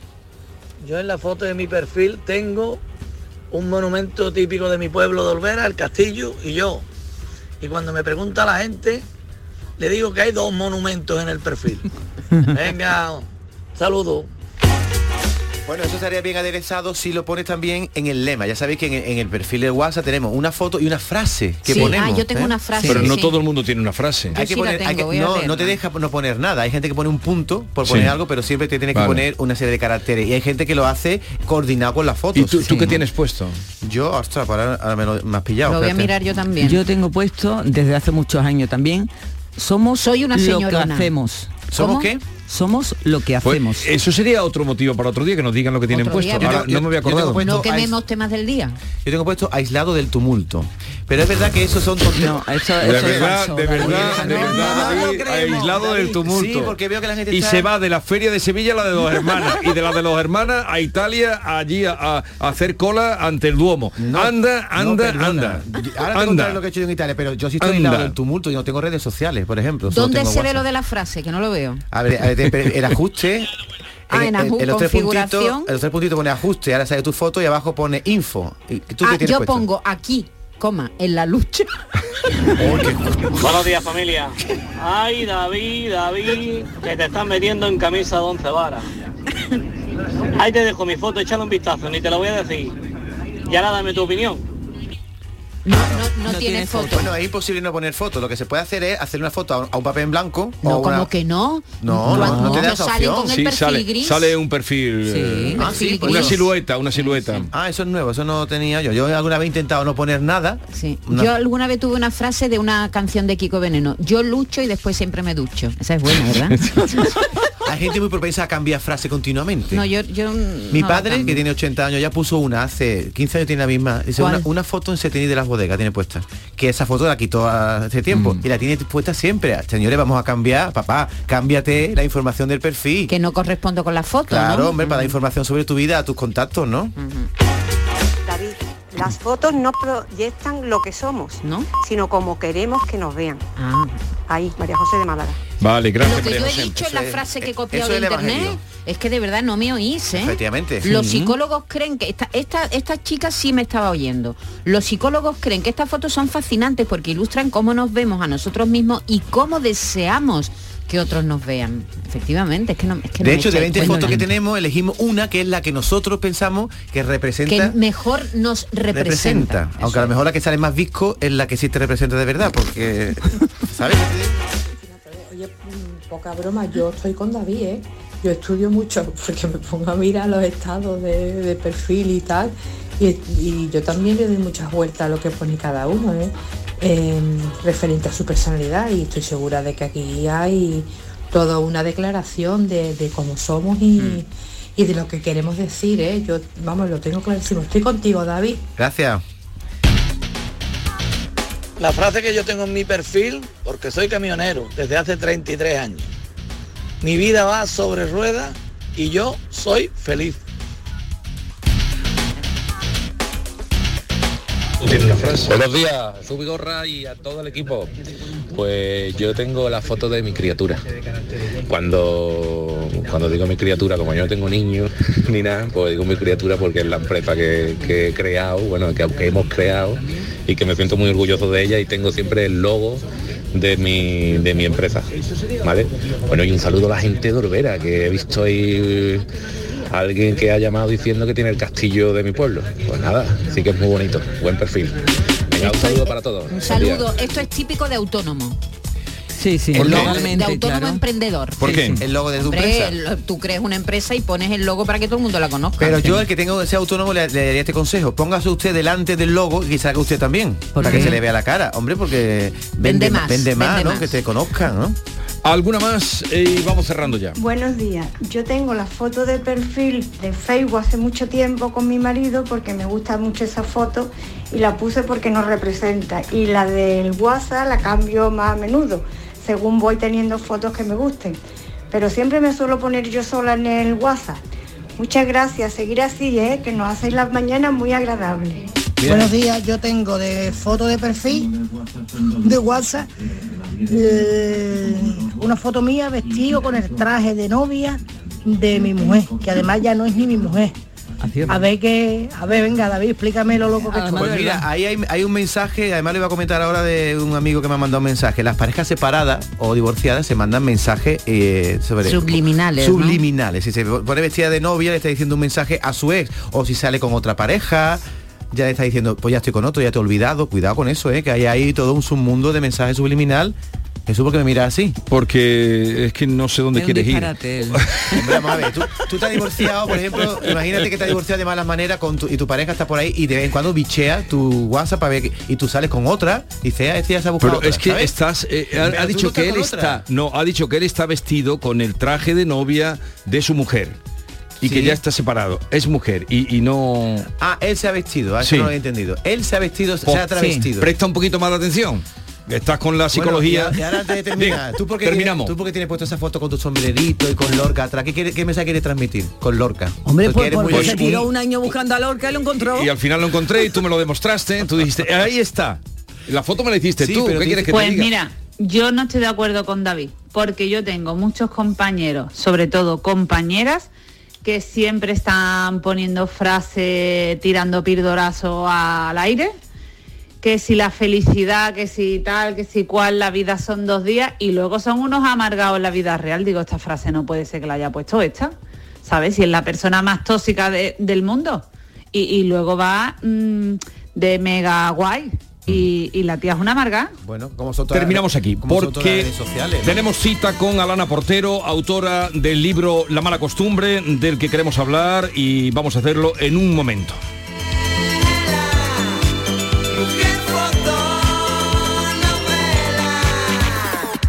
Speaker 23: Yo en la foto de mi perfil tengo un monumento típico de mi pueblo de Olvera, el castillo y yo. Y cuando me pregunta la gente, le digo que hay dos monumentos en el perfil. Venga, saludo.
Speaker 6: Bueno, eso estaría bien aderezado si lo pones también en el lema. Ya sabéis que en, en el perfil de WhatsApp tenemos una foto y una frase que
Speaker 7: Sí,
Speaker 6: ponemos.
Speaker 7: ah, yo tengo
Speaker 6: ¿eh?
Speaker 7: una frase,
Speaker 5: Pero no todo el mundo tiene una frase.
Speaker 6: Hay que
Speaker 7: sí
Speaker 6: hay que- no, te deja no poner nada. Hay gente que pone un punto por
Speaker 5: Sí.
Speaker 6: poner algo, pero siempre te tiene que
Speaker 5: Vale.
Speaker 6: poner una serie de caracteres. Y hay gente que lo hace coordinado con las fotos.
Speaker 5: ¿Y tú, tú qué tienes puesto?
Speaker 6: Yo, ostras, para ahora me, lo, me has pillado.
Speaker 7: Lo voy a mirar yo también.
Speaker 8: Yo tengo puesto desde hace muchos años también. Somos
Speaker 7: Soy una
Speaker 8: lo que
Speaker 7: señorona.
Speaker 8: hacemos.
Speaker 6: ¿Somos
Speaker 7: ¿Cómo?
Speaker 6: qué?
Speaker 8: Somos lo que
Speaker 5: Pues,
Speaker 8: hacemos.
Speaker 5: eso sería otro motivo para otro día que nos digan lo que tienen
Speaker 7: Otro
Speaker 5: puesto.
Speaker 7: día,
Speaker 5: Ahora, no me había
Speaker 6: yo tengo
Speaker 5: acordado.
Speaker 6: puesto-
Speaker 7: No quememos temas del día.
Speaker 6: Yo tengo puesto aislado del tumulto. Pero es verdad que esos son
Speaker 8: No, eso,
Speaker 5: De
Speaker 8: eso
Speaker 5: verdad,
Speaker 8: falso,
Speaker 5: de verdad, de
Speaker 6: No,
Speaker 5: verdad,
Speaker 6: no
Speaker 5: David, aislado del tumulto.
Speaker 6: Sí, porque veo que la gente
Speaker 5: y
Speaker 6: está-
Speaker 5: se va de la feria de Sevilla a la de dos hermanas y de la de dos hermanas a Italia allí a, hacer cola ante el Duomo. anda,
Speaker 6: No,
Speaker 5: anda, anda.
Speaker 6: Ahora te
Speaker 5: anda.
Speaker 6: lo que he hecho yo en Italia, pero yo sí estoy aislado del tumulto y no tengo redes sociales, por ejemplo.
Speaker 7: ¿Dónde se ve lo de la frase? Que no lo veo.
Speaker 6: A ver, a ver, te- el ajuste.
Speaker 7: Ah, en
Speaker 6: los tres
Speaker 7: configuración.
Speaker 6: puntitos, en los tres puntitos pone ajuste, ahora sale tu foto y abajo pone info. ¿Y ¿Tú
Speaker 7: Ah, yo
Speaker 6: puesto?
Speaker 7: pongo aquí, coma, en la lucha.
Speaker 25: Buenos días familia. Ay David, David, que te estás metiendo en camisa de once varas. Ahí te dejo mi foto, échale un vistazo, ni te lo voy a decir. Y ahora dame tu opinión.
Speaker 7: No, no, no, tiene foto.
Speaker 6: Bueno, es imposible no poner foto. Lo que se puede hacer es hacer una foto a un, a un papel en blanco.
Speaker 7: No,
Speaker 6: o
Speaker 7: como
Speaker 6: una-
Speaker 7: que no.
Speaker 6: No, no, no te da esa
Speaker 7: salen
Speaker 6: opción.
Speaker 7: con el
Speaker 5: Sí,
Speaker 7: perfil
Speaker 5: sale,
Speaker 7: gris.
Speaker 5: sale un perfil.
Speaker 7: Sí,
Speaker 5: eh,
Speaker 7: Ah, sí,
Speaker 5: una silueta, una silueta.
Speaker 6: Ah, eso es nuevo, eso no tenía yo. Yo alguna vez he intentado no poner nada.
Speaker 7: Sí.
Speaker 6: Una-
Speaker 7: Yo alguna vez tuve una frase de una canción de Kiko Veneno. Yo lucho y después siempre me ducho. Esa es buena, ¿verdad?
Speaker 6: Hay gente muy propensa a cambiar frase continuamente.
Speaker 7: no, yo, yo
Speaker 6: Mi
Speaker 7: no la
Speaker 6: padre, que tiene 80 años, ya puso una hace 15 años tiene la misma. Dice, una, una foto en Setení de las bodegas tiene puesta. Que esa foto la quitó hace tiempo.
Speaker 7: Mm.
Speaker 6: Y la tiene puesta siempre. Señores, vamos a cambiar, papá, cámbiate la información del perfil.
Speaker 7: Que no corresponde con la foto,
Speaker 6: Claro,
Speaker 7: ¿no?
Speaker 6: hombre, para dar información sobre tu vida a tus contactos, ¿no?
Speaker 26: Las fotos no proyectan lo que somos,
Speaker 7: ¿No?
Speaker 26: sino como queremos que nos vean.
Speaker 7: Ah.
Speaker 26: Ahí, María José de Málaga.
Speaker 5: Vale, gracias.
Speaker 7: Lo que
Speaker 5: María
Speaker 7: yo he
Speaker 5: José.
Speaker 7: dicho en la frase que he
Speaker 6: eso
Speaker 7: copiado de internet
Speaker 6: evangelio.
Speaker 7: es que de verdad no me oís, ¿eh?
Speaker 6: Efectivamente.
Speaker 7: Los psicólogos creen que esta, esta, esta chica sí me estaba oyendo. Los psicólogos creen que estas fotos son fascinantes porque ilustran cómo nos vemos a nosotros mismos y cómo deseamos que otros nos vean. Efectivamente, es que no, es que
Speaker 6: De hecho, de
Speaker 7: echáis
Speaker 6: 20
Speaker 7: cuenta.
Speaker 6: fotos que tenemos, elegimos una que es la que nosotros pensamos que representa.
Speaker 7: que mejor nos representa.
Speaker 6: representa. Aunque a lo mejor la que sale más visco es la que sí te representa de verdad, porque. ¿Sabes?
Speaker 27: Oye, poca broma, yo estoy con David, ¿eh? Yo estudio mucho porque me pongo a mirar los estados de, de perfil y tal. Y, y yo también le doy muchas vueltas a lo que pone cada uno, ¿eh? Em, referente a su personalidad y estoy segura de que aquí hay toda una declaración de, de cómo somos y, y de lo que queremos decir, ¿eh? Yo, vamos, lo tengo clarísimo. Estoy contigo, David.
Speaker 6: Gracias.
Speaker 23: La frase que yo tengo en mi perfil, porque soy camionero desde hace 33 años. Mi vida va sobre ruedas y yo soy feliz.
Speaker 28: Buenos días, soy Vigorra y a todo el equipo. Pues yo tengo la foto de mi criatura. Cuando, cuando digo mi criatura, como yo no tengo niños ni nada, pues digo mi criatura porque es la empresa que, que he creado, bueno, que, que hemos creado y que me siento muy orgulloso de ella y tengo siempre el logo de mi, de mi empresa. ¿Vale? Bueno, y un saludo a la gente de Orbera, que he visto ahí alguien que ha llamado diciendo que tiene el castillo de mi pueblo. Pues nada, sí que es muy bonito, buen perfil. Venga, un saludo para todos.
Speaker 7: Un saludo. Esto es típico de autónomo.
Speaker 8: Sí, sí,
Speaker 7: de
Speaker 8: legalmente,
Speaker 7: autónomo
Speaker 8: claro.
Speaker 7: emprendedor.
Speaker 6: ¿Por qué? El logo de tu
Speaker 7: Hombre,
Speaker 6: empresa.
Speaker 7: el- tú crees una empresa y pones el logo para que todo el mundo la conozca.
Speaker 6: Pero yo, el que tengo ese autónomo, le, le daría este consejo. Póngase usted delante del logo y salga usted también. Para
Speaker 7: qué?
Speaker 6: que se le vea la cara. Hombre, porque vende,
Speaker 7: Vende más,
Speaker 6: Vende más,
Speaker 7: vende
Speaker 6: ¿no?
Speaker 7: más.
Speaker 6: Que te conozcan, ¿no?
Speaker 5: ¿Alguna más? Y vamos cerrando ya.
Speaker 29: Buenos días. Yo tengo la foto de perfil de Facebook hace mucho tiempo con mi marido porque me gusta mucho esa foto y la puse porque nos representa. Y la del WhatsApp la cambio más a menudo, según voy teniendo fotos que me gusten. Pero siempre me suelo poner yo sola en el WhatsApp. Muchas gracias, seguir así, ¿eh? que nos hacéis las mañanas muy agradables.
Speaker 30: Buenos días, yo tengo de foto de perfil de WhatsApp eh, una foto mía vestido con el traje de novia de mi mujer, que además ya no es ni mi mujer. A ver que, a ver, venga David, explícame lo loco que estoy.
Speaker 6: Pues mira, ahí hay, hay un mensaje, además le voy a comentar ahora de un amigo que me ha mandado un mensaje. Las parejas separadas o divorciadas se mandan mensajes eh, sobre
Speaker 7: Subliminales, ¿no?
Speaker 6: Subliminales. Si se pone vestida de novia, le está diciendo un mensaje a su ex. O si sale con otra pareja, ya le está diciendo, pues ya estoy con otro, ya te he olvidado. Cuidado con eso, eh, que hay ahí todo un submundo de mensaje subliminal Jesús, ¿por qué me mira así?
Speaker 5: Porque es que no sé dónde
Speaker 8: Es
Speaker 5: quieres ir.
Speaker 6: Hombre, vamos a ver, tú, tú te has divorciado, por ejemplo, imagínate que te has divorciado de malas maneras con tu, y tu pareja está por ahí y de vez en cuando bichea tu WhatsApp para ver que- y tú sales con otra y dices, ah, este ya se ha buscado
Speaker 5: Pero
Speaker 6: otra",
Speaker 5: es que
Speaker 6: ¿sabes?
Speaker 5: estás, eh, ha,
Speaker 6: no
Speaker 5: dicho
Speaker 6: estás
Speaker 5: que él está,
Speaker 6: otra.
Speaker 5: no, ha dicho que él está vestido con el traje de novia de su mujer y que ya está separado. Es mujer y, y no.
Speaker 6: Ah, él se ha vestido, ah, eso
Speaker 5: Sí.
Speaker 6: no lo he entendido. Él se ha vestido, se ha travestido.
Speaker 5: Presta un poquito más de atención. Estás con la psicología.
Speaker 6: Bueno, y, y ahora antes de terminar, ¿tú por qué
Speaker 5: terminamos.
Speaker 6: Tienes, ¿Tú por qué tienes puesto esa foto con tu sombrerito y con Lorca atrás? ¿Qué, quiere- qué mensaje quieres transmitir con Lorca?
Speaker 8: Hombre,
Speaker 6: Porque
Speaker 8: pues
Speaker 6: eres muy
Speaker 8: porque se tiró un año buscando a Lorca y lo encontró.
Speaker 5: Y al final lo encontré y tú me lo demostraste. Tú dijiste, ahí está. La foto me la hiciste
Speaker 6: Sí,
Speaker 5: tú.
Speaker 6: pero
Speaker 5: ¿Qué quieres que
Speaker 21: Pues
Speaker 5: te diga?
Speaker 21: mira, yo no estoy de acuerdo con David, porque yo tengo muchos compañeros, sobre todo compañeras, que siempre están poniendo frases, tirando píldorazo al aire, que si la felicidad, que si tal, que si cual, la vida son dos días, y luego son unos amargados en la vida real. Digo, esta frase no puede ser que la haya puesto esta, ¿sabes? Si es la persona más tóxica de- del mundo. Y, y luego va mm, de mega guay. Y, y la tía es una amarga.
Speaker 6: Bueno, como son todas-
Speaker 5: Terminamos aquí
Speaker 6: las
Speaker 5: porque
Speaker 6: redes sociales, ¿no?
Speaker 5: tenemos cita con Alana Portero, autora del libro La mala costumbre, del que queremos hablar y vamos a hacerlo en un momento.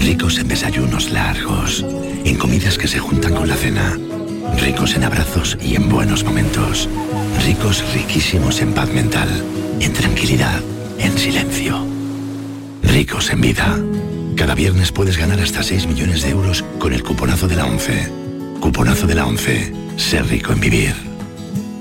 Speaker 31: Ricos en desayunos largos, en comidas que se juntan con la cena. Ricos en abrazos y en buenos momentos. Ricos riquísimos en paz mental, en tranquilidad, en silencio. Ricos en vida. Cada viernes puedes ganar hasta 6 millones de euros con el cuponazo de la 11. Cuponazo de la 11. Ser rico en vivir.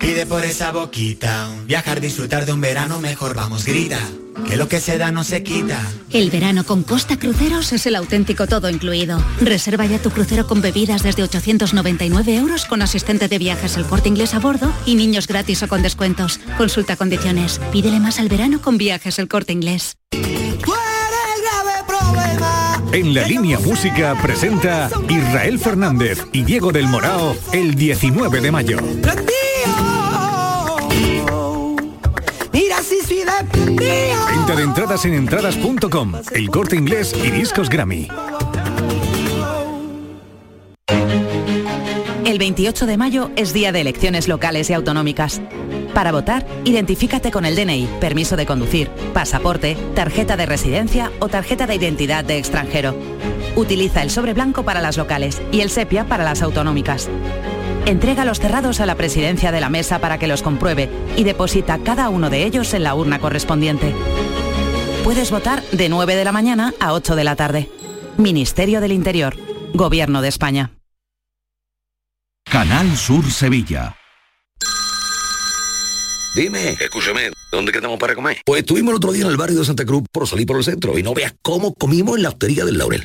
Speaker 32: Pide por esa boquita, viajar, disfrutar de un verano mejor, vamos, grita, que lo que se da no se quita.
Speaker 33: El verano con Costa Cruceros es el auténtico todo incluido. Reserva ya tu crucero con bebidas desde 899 euros con asistente de viajes el corte inglés a bordo y niños gratis o con descuentos. Consulta condiciones. Pídele más al verano con viajes el corte inglés.
Speaker 34: En la línea música presenta Israel Fernández y Diego del Morao el 19 de mayo. Venta de entradas en entradas.com, el corte inglés y discos Grammy.
Speaker 35: El 28 de mayo es día de elecciones locales y autonómicas. Para votar, identifícate con el DNI, permiso de conducir, pasaporte, tarjeta de residencia o tarjeta de identidad de extranjero. Utiliza el sobre blanco para las locales y el sepia para las autonómicas. Entrega los cerrados a la presidencia de la mesa para que los compruebe y deposita cada uno de ellos en la urna correspondiente. Puedes votar de 9 de la mañana a 8 de la tarde. Ministerio del Interior, Gobierno de España.
Speaker 36: Canal Sur Sevilla.
Speaker 37: Dime, escúchame, ¿dónde quedamos para comer? Pues estuvimos el otro día en el barrio de Santa Cruz por salir por el centro y no veas cómo comimos en la hostería del Laurel.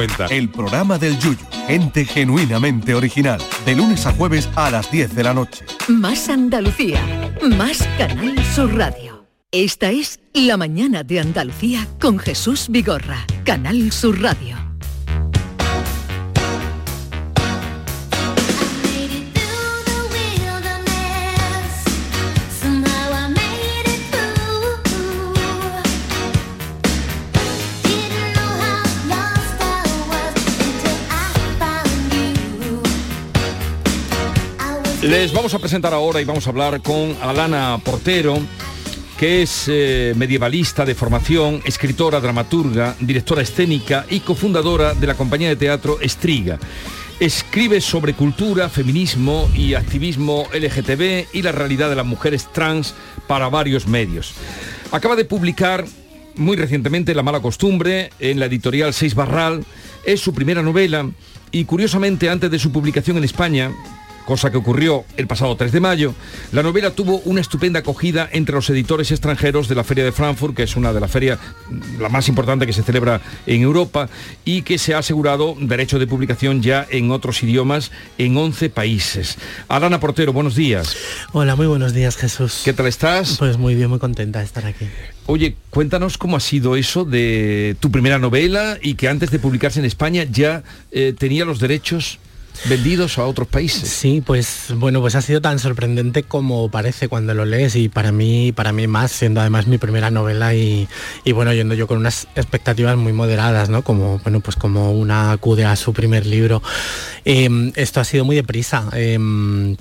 Speaker 34: El programa del Yuyu. Gente genuinamente original. De lunes a jueves a las 10 de la noche.
Speaker 38: Más Andalucía. Más Canal Sur Radio. Esta es La Mañana de Andalucía con Jesús Vigorra. Canal Sur Radio.
Speaker 5: Les vamos a presentar ahora y vamos a hablar con Alana Portero, que es eh, medievalista de formación, escritora, dramaturga, directora escénica y cofundadora de la compañía de teatro Estriga. Escribe sobre cultura, feminismo y activismo LGTB y la realidad de las mujeres trans para varios medios. Acaba de publicar muy recientemente La mala costumbre en la editorial Seis Barral. Es su primera novela y curiosamente antes de su publicación en España, cosa que ocurrió el pasado 3 de mayo, la novela tuvo una estupenda acogida entre los editores extranjeros de la Feria de Frankfurt, que es una de las ferias la más importante que se celebra en Europa y que se ha asegurado derecho de publicación ya en otros idiomas en 11 países. Alana Portero, buenos días.
Speaker 39: Hola, muy buenos días Jesús.
Speaker 5: ¿Qué tal estás?
Speaker 39: Pues muy bien, muy contenta de estar aquí.
Speaker 5: Oye, cuéntanos cómo ha sido eso de tu primera novela y que antes de publicarse en España ya eh, tenía los derechos vendidos a otros países.
Speaker 39: Sí, pues bueno, pues ha sido tan sorprendente como parece cuando lo lees y para mí, para mí más, siendo además mi primera novela y, bueno, yendo yo con unas expectativas muy moderadas, ¿no? Como, bueno, pues como una acude a su primer libro. Em, esto ha sido muy deprisa. Mm,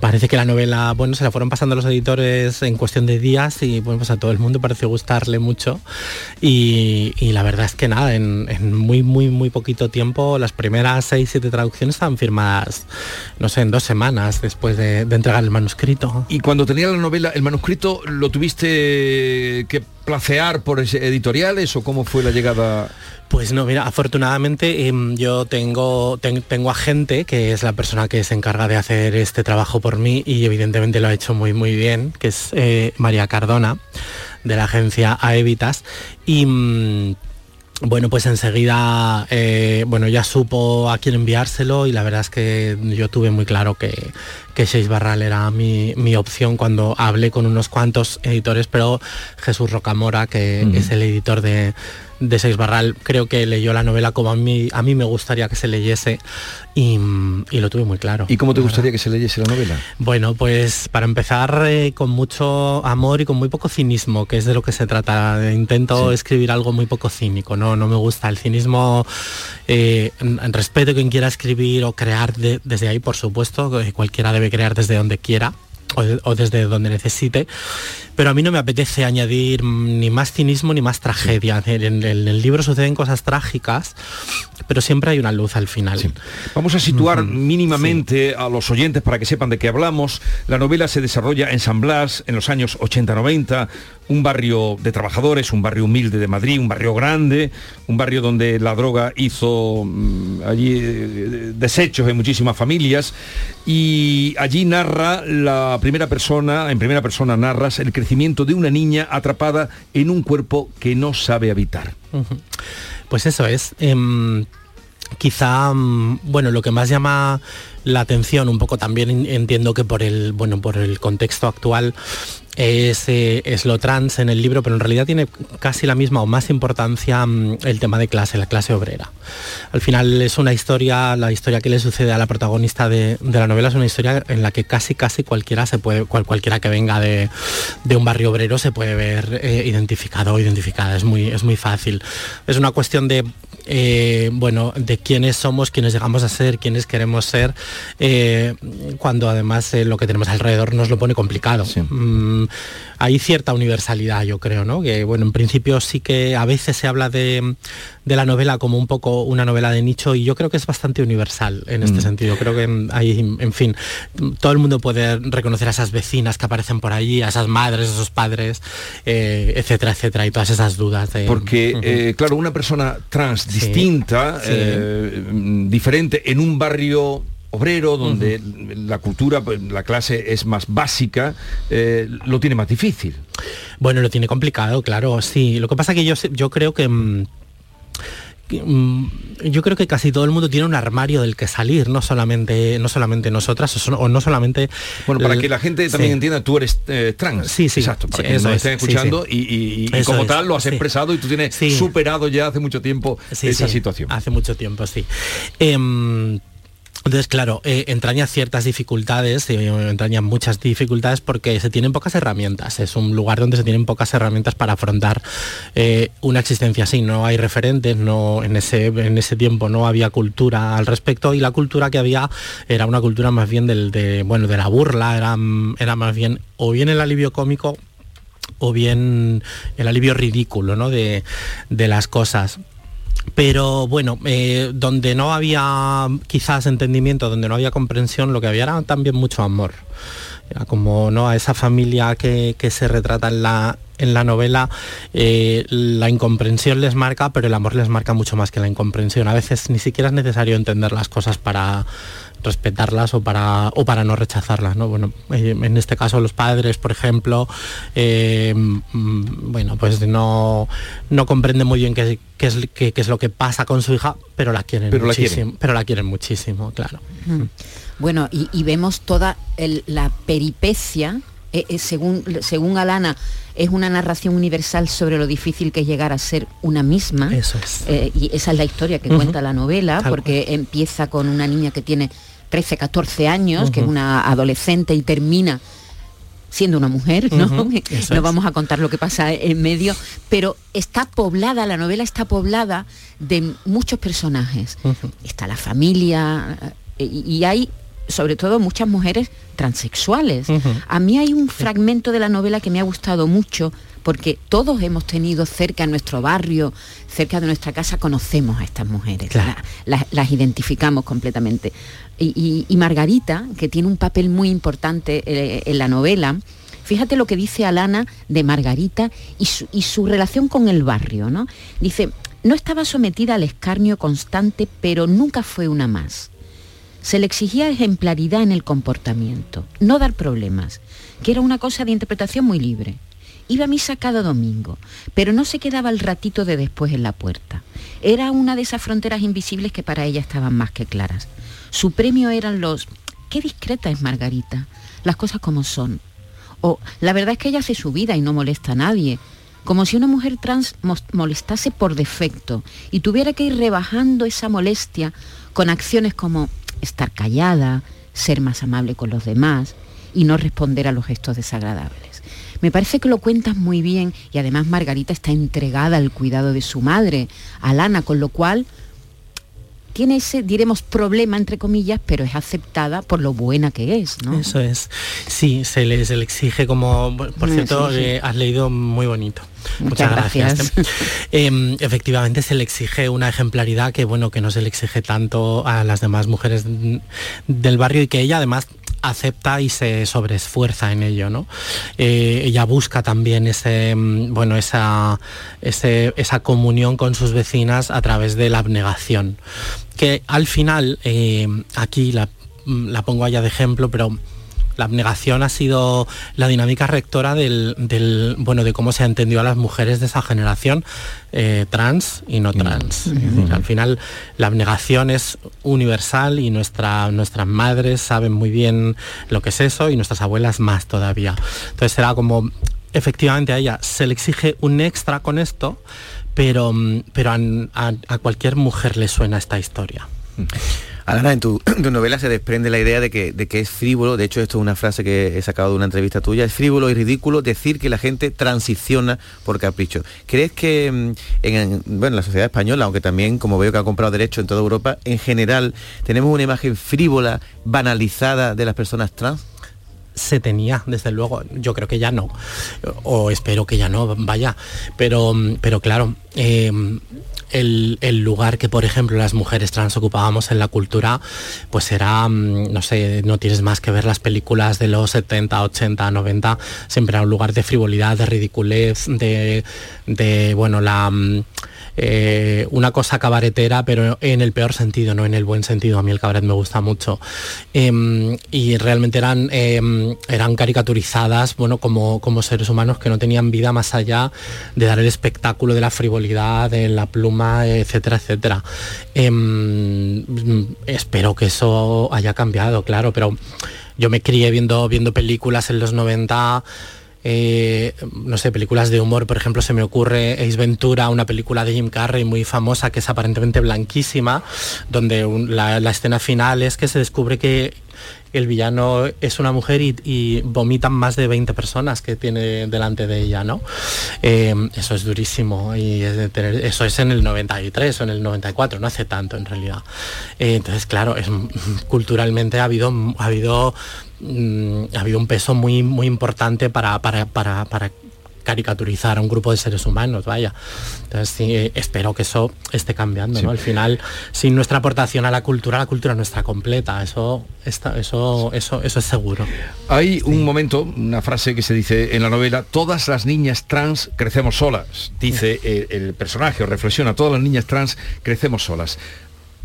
Speaker 39: parece que la novela, bueno, se la fueron pasando los editores en cuestión de días y bueno, pues a todo el mundo pareció gustarle mucho y, y la verdad es que nada, en, muy, muy, muy poquito tiempo las primeras seis, siete traducciones estaban firmadas, no sé, en dos semanas después de, de entregar el manuscrito.
Speaker 5: Y cuando tenía la novela, el manuscrito, ¿lo tuviste que placear por editoriales o cómo fue la llegada?
Speaker 39: Pues no, mira, afortunadamente eh, yo tengo, ten, tengo a que es la persona que se encarga de hacer este trabajo por mí y evidentemente lo ha hecho muy muy bien, que es eh, María Cardona de la agencia Aevitas y mmm, bueno, pues enseguida, eh, bueno, ya supo a quién enviárselo y la verdad es que yo tuve muy claro que, que Seis Barral era mi, mi, opción cuando hablé con unos cuantos editores, pero Jesús Rocamora, que uh -huh. es el editor de, de Seis Barral, creo que leyó la novela como a mí, a mí me gustaría que se leyese y, y lo tuve muy claro.
Speaker 5: ¿Y cómo te gustaría que se leyese la novela?
Speaker 39: Bueno, pues para empezar eh, con mucho amor y con muy poco cinismo, que es de lo que se trata. Intento sí. escribir algo muy poco cínico, no, no me gusta el cinismo. Eh, respeto a quien quiera escribir o crear de, desde ahí, por supuesto, cualquiera debe crear desde donde quiera, o, desde donde necesite, pero a mí no me apetece añadir ni más cinismo ni más tragedia. En, en, en, el libro suceden cosas trágicas, pero siempre hay una luz al final. Sí.
Speaker 5: Vamos a situar uh -huh. mínimamente sí. a los oyentes para que sepan de qué hablamos. La novela se desarrolla en San Blas en los años 80-90, un barrio de trabajadores, un barrio humilde de Madrid, un barrio grande, un barrio donde la droga hizo mmm, allí eh, desechos en muchísimas familias y allí narra la primera persona, en primera persona narras el crecimiento de una niña atrapada en un cuerpo que no sabe habitar.
Speaker 39: Pues eso es. Eh, quizá, bueno, lo que más llama la atención un poco también entiendo que por el bueno por el contexto actual es, eh, es, lo trans en el libro, pero en realidad tiene casi la misma o más importancia mm, el tema de clase, la clase obrera. Al final es una historia, la historia que le sucede a la protagonista de, la novela es una historia en la que casi casi cualquiera se puede, cual, cualquiera que venga de, un barrio obrero se puede ver eh, identificado o identificada. Es muy, es muy fácil. Es una cuestión de eh, bueno, de quiénes somos, quiénes llegamos a ser, quiénes queremos ser, eh, cuando además eh, lo que tenemos alrededor nos lo pone complicado. Mm, hay cierta universalidad, yo creo, ¿no? Que bueno, en principio sí que a veces se habla de, la novela como un poco una novela de nicho y yo creo que es bastante universal en este mm. sentido. Creo que hay, en fin, todo el mundo puede reconocer a esas vecinas que aparecen por allí, a esas madres, a esos padres, etcétera, etcétera, y todas esas dudas.
Speaker 5: Porque, claro, una persona trans distinta, eh, diferente, en un barrio obrero, donde la cultura, la clase es más básica, eh, lo tiene más difícil.
Speaker 39: Bueno, lo tiene complicado, claro, sí. Lo que pasa que yo, yo creo que... Mm, Mm, yo creo que casi todo el mundo tiene un armario del que salir, no solamente, no solamente nosotras o, no solamente...
Speaker 5: Bueno, para que la gente también entienda, tú eres eh, trans.
Speaker 39: Sí, sí.
Speaker 5: Exacto, para que nos estén escuchando y, como tal lo has expresado y tú tienes superado ya hace mucho tiempo esa situación.
Speaker 39: Hace mucho tiempo, sí. Em, entonces, claro, eh, entraña ciertas dificultades, eh, entraña muchas dificultades porque se tienen pocas herramientas. Es un lugar donde se tienen pocas herramientas para afrontar eh, una existencia así. No hay referentes, no, en, ese, en ese tiempo no había cultura al respecto y la cultura que había era una cultura más bien del, de, bueno, de la burla, era, era más bien o bien el alivio cómico o bien el alivio ridículo ¿no? de, de las cosas pero bueno, eh, donde no había quizás entendimiento, donde no había comprensión, lo que había era también mucho amor. Como ¿no? a esa familia que, se retrata en la, en la novela, eh, la incomprensión les marca, pero el amor les marca mucho más que la incomprensión. A veces ni siquiera es necesario entender las cosas para, respetarlas o para, o para no rechazarlas. ¿no? Bueno, eh, en este caso los padres, por ejemplo, eh, mm, bueno, pues no, no comprenden muy bien qué, es, qué, es lo que pasa con su hija, pero la quieren pero muchísimo. La quieren. Pero la quieren muchísimo, claro.
Speaker 7: Mm. Bueno, y, vemos toda la peripecia eh, según, según Alana, es una narración universal sobre lo difícil que es llegar a ser una misma.
Speaker 39: Eso es.
Speaker 7: y esa es la historia que cuenta la novela, porque empieza con una niña que tiene 13, 14 años, que es una adolescente y termina siendo una mujer, ¿no? no vamos a contar lo que pasa en medio, pero está poblada, la novela está poblada de muchos personajes. Está la familia eh, y, hay sobre todo muchas mujeres transexuales. A mí hay un fragmento de la novela que me ha gustado mucho porque todos hemos tenido cerca de nuestro barrio, cerca de nuestra casa, conocemos a estas mujeres, las, identificamos completamente. Y, Margarita, que tiene un papel muy importante eh, en la novela, fíjate lo que dice Alana de Margarita y su, relación con el barrio, ¿no? Dice, no estaba sometida al escarnio constante, pero nunca fue una más. Se le exigía ejemplaridad en el comportamiento, no dar problemas, que era una cosa de interpretación muy libre. Iba a misa cada domingo, pero no se quedaba el ratito de después en la puerta. Era una de esas fronteras invisibles que para ella estaban más que claras. Su premio eran los, qué discreta es Margarita, las cosas como son. O, la verdad es que ella hace su vida y no molesta a nadie. Como si una mujer trans molestase por defecto y tuviera que ir rebajando esa molestia con acciones como estar callada, ser más amable con los demás y no responder a los gestos desagradables. Me parece que lo cuentas muy bien y además Margarita está entregada al cuidado de su madre, Alana, con lo cual tiene ese, diremos, problema, entre comillas, pero es aceptada por lo buena que es, ¿no?
Speaker 39: Eso es. Sí, se le, se le exige como, por cierto, eh, has leído muy bonito. Muchas, gracias. Em, efectivamente se le exige una ejemplaridad que bueno que no se le exige tanto a las demás mujeres del barrio y que ella además acepta y se sobreesfuerza en ello, ¿no? Eh, ella busca también ese, mm, bueno, esa, esa comunión con sus vecinas a través de la abnegación. Que al final, eh, aquí la, mm, la pongo allá de ejemplo, pero La abnegación ha sido la dinámica rectora del, del, bueno, de cómo se ha entendido a las mujeres de esa generación eh, trans y no trans. Es decir, al final la abnegación es universal y nuestra, nuestras madres saben muy bien lo que es eso y nuestras abuelas más todavía. Entonces será como efectivamente a ella se le exige un extra con esto, pero, mm, pero a, a- a cualquier mujer le suena esta historia.
Speaker 6: Alana, en tu, tu novela se desprende la idea de que, es frívolo, de hecho esto es una frase que he sacado de una entrevista tuya, es frívolo y ridículo decir que la gente transiciona por capricho. ¿Crees que mm, en, la sociedad española, aunque también como veo que ha comprado derecho en toda Europa, en general tenemos una imagen frívola, banalizada de las personas trans?
Speaker 39: se tenía, desde luego, yo creo que ya no, o espero que ya no, vaya, pero, pero claro, eh, el, el lugar que, por ejemplo, las mujeres trans ocupábamos en la cultura, pues era, mm, no sé, no tienes más que ver las películas de los 70, 80, 90, siempre era un lugar de frivolidad, de ridiculez, de, de bueno, la... mm, eh, una cosa cabaretera, pero en el peor sentido, no en el buen sentido. A mí el cabaret me gusta mucho. Em, y realmente eran, em, eran caricaturizadas, bueno, como, como seres humanos que no tenían vida más allá de dar el espectáculo de la frivolidad, de la pluma, etcétera, etcétera. Em, mm, espero que eso haya cambiado, claro, pero yo me crié viendo, viendo películas en los 90 eh, no sé, películas de humor, por ejemplo, se me ocurre Ace Ventura, una película de Jim Carrey muy famosa que es aparentemente blanquísima, donde la escena final es que se descubre que el villano es una mujer y, vomitan más de 20 personas que tiene delante de ella, ¿no? Eh, eso es durísimo y eso es en el 93 o en el 94, no hace tanto en realidad. Eh, entonces, claro, es, culturalmente ha habido, ha habido mm, ha habido un peso muy muy importante para, para, para, para caricaturizar a un grupo de seres humanos, vaya. Entonces sí, eh, espero que eso esté cambiando, ¿no? Al final, sin nuestra aportación a la cultura, la cultura no está completa, eso está, eso, eso, eso es seguro.
Speaker 5: Hay un momento, una frase que se dice en la novela, todas las niñas trans crecemos solas, dice el, el personaje, o reflexiona, todas las niñas trans crecemos solas.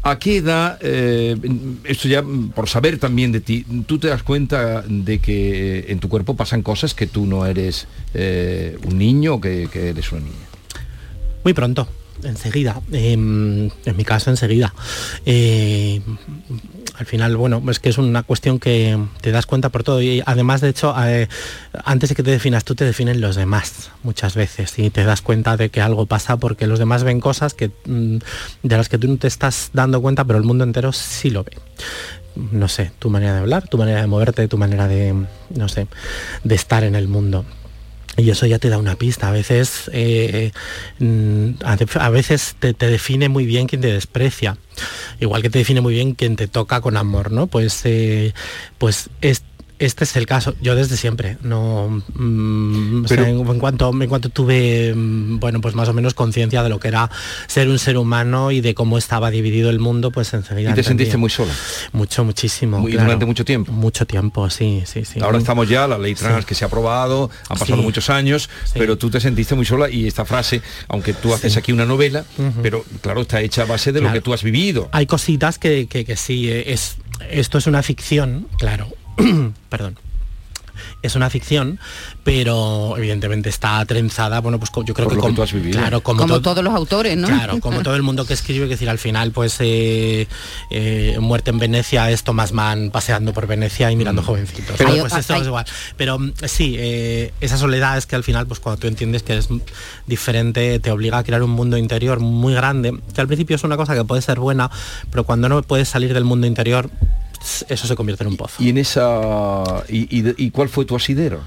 Speaker 5: ¿A qué edad, eh, esto ya por saber también de ti, tú te das cuenta de que en tu cuerpo pasan cosas que tú no eres eh, un niño o que, que eres una niña?
Speaker 39: Muy pronto, enseguida. em, en mi caso, enseguida. Eh, al final, bueno, es que es una cuestión que te das cuenta por todo. Y además, de hecho, eh, antes de que te definas tú, te definen los demás muchas veces. Y te das cuenta de que algo pasa porque los demás ven cosas que, mm, de las que tú no te estás dando cuenta, pero el mundo entero sí lo ve no sé, tu manera de hablar, tu manera de moverte, tu manera de, no sé, de estar en el mundo. Y eso ya te da una pista. A veces, eh, mm, a veces te, define muy bien quien te desprecia. Igual que te define muy bien quien te toca con amor, ¿no? Pues, eh, pues es- este es el caso. Yo desde siempre, no, mm, o sea,
Speaker 5: Pero-
Speaker 39: en, en cuanto en cuanto tuve, mm, bueno, pues más o menos conciencia de lo que era ser un ser humano y de cómo estaba dividido el mundo, pues enseguida.
Speaker 5: ¿Y te sentiste muy sola?
Speaker 39: Mucho, muchísimo.
Speaker 5: Muy-
Speaker 39: claro.
Speaker 5: durante mucho tiempo.
Speaker 39: Mucho tiempo, sí, sí, sí.
Speaker 5: Ahora estamos ya, la ley trans que se ha aprobado, han pasado
Speaker 39: Sí.
Speaker 5: muchos años, pero tú te sentiste muy sola y esta frase, aunque tú haces aquí una novela, pero claro, está hecha a base de lo que tú has vivido.
Speaker 39: Hay cositas que, que- que sí, es, esto es una ficción, claro. Perdón. Es una ficción, pero evidentemente está trenzada, bueno, pues yo creo
Speaker 5: Por
Speaker 39: que como,
Speaker 5: tú has vivido.
Speaker 39: claro, como,
Speaker 40: Como
Speaker 39: to-
Speaker 40: todos los autores, ¿no?
Speaker 39: Claro, como todo el mundo que escribe, que decir, al final, pues eh, eh, Muerte en Venecia es Thomas Mann paseando por Venecia y mirando jovencitos.
Speaker 40: Pero-
Speaker 39: ¿no? pues es igual. Pero mm, sí, eh, esa soledad es que al final, pues cuando tú entiendes que es diferente, te obliga a crear un mundo interior muy grande, que al principio es una cosa que puede ser buena, pero cuando no puedes salir del mundo interior, eso se convierte en un pozo.
Speaker 5: Y en esa y, y cuál fue tu asidero?